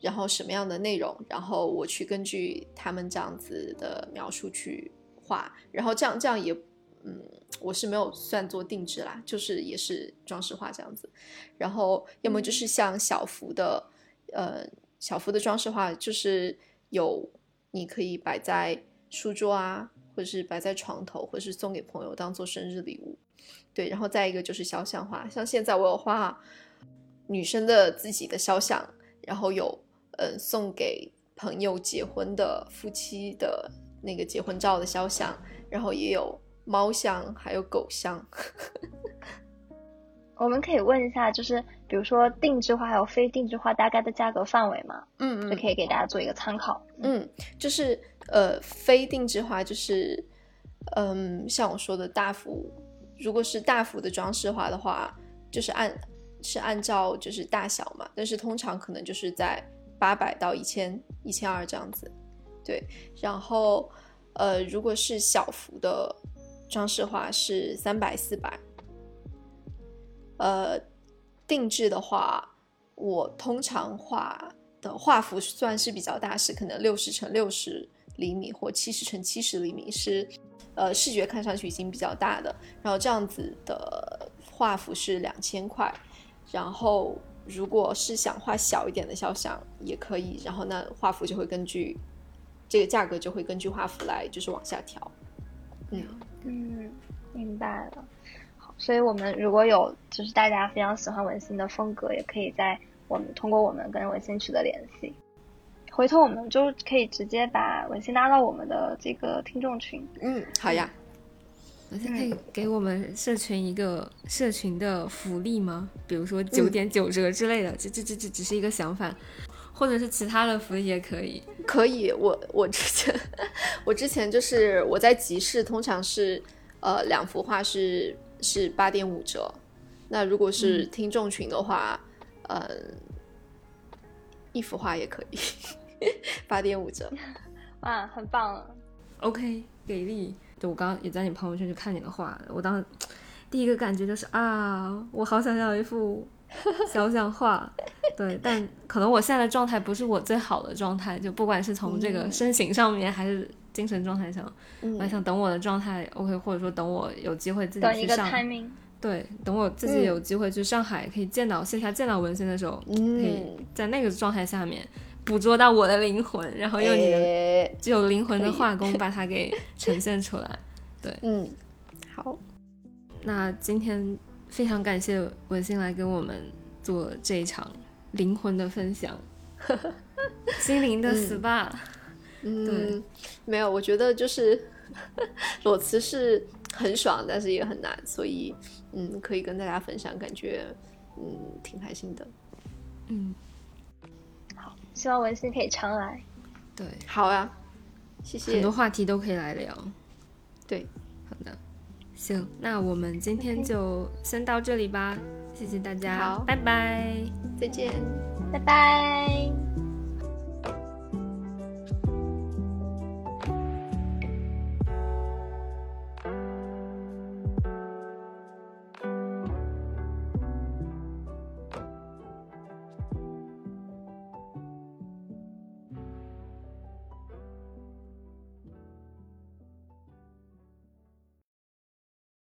然后什么样的内容，然后我去根据他们这样子的描述去画，然后这样这样也，嗯，我是没有算做定制啦，就是也是装饰画这样子，然后要么就是像小幅的，呃，小幅的装饰画，就是有你可以摆在。书桌啊，或者是摆在床头，或者是送给朋友当做生日礼物，对。然后再一个就是肖像画，像现在我有画女生的自己的肖像，然后有嗯送给朋友结婚的夫妻的那个结婚照的肖像，然后也有猫像，还有狗像。我们可以问一下，就是比如说定制化还有非定制化大概的价格范围吗？嗯，就可以给大家做一个参考。嗯，就是呃，非定制化就是，嗯，像我说的大幅，如果是大幅的装饰化的话，就是按是按照就是大小嘛，但是通常可能就是在八百到一千一千二这样子。对，然后呃，如果是小幅的装饰画是三百四百。呃，定制的话，我通常画的画幅算是比较大，是可能六十乘六十厘米或七十乘七十厘米，是呃视觉看上去已经比较大的。然后这样子的画幅是两千块。然后如果是想画小一点的肖像也可以，然后那画幅就会根据这个价格就会根据画幅来就是往下调。嗯嗯，明白了。所以，我们如果有就是大家非常喜欢文心的风格，也可以在我们通过我们跟文心取得联系。回头我们就可以直接把文心拉到我们的这个听众群。嗯，好呀。文心可以给我们社群一个社群的福利吗？比如说九点九折之类的，这这这这只是一个想法，或者是其他的福利也可以。可以，我我之前 我之前就是我在集市，通常是呃两幅画是。是八点五折，那如果是听众群的话，嗯，一幅画也可以，八点五折，哇，很棒，OK，给力。就我刚刚也在你朋友圈去看你的画，我当时第一个感觉就是啊，我好想要一幅肖像画，对，但可能我现在的状态不是我最好的状态，就不管是从这个身形上面还是。精神状态上，我还想等我的状态 OK，或者说等我有机会自己去上，对，等我自己有机会去上海，可以见到线下见到文心的时候，可以在那个状态下面捕捉到我的灵魂，然后用你的具有灵魂的画工把它给呈现出来。对，嗯，好，那今天非常感谢文心来跟我们做这一场灵魂的分享，心灵的 SPA。嗯，没有，我觉得就是 裸辞是很爽，但是也很难，所以嗯，可以跟大家分享，感觉嗯挺开心的。嗯，好，希望文心可以常来。对，好呀，谢谢。很多话题都可以来聊。对，好的，行，那我们今天就先到这里吧，谢谢大家，好，拜拜，再见，拜拜。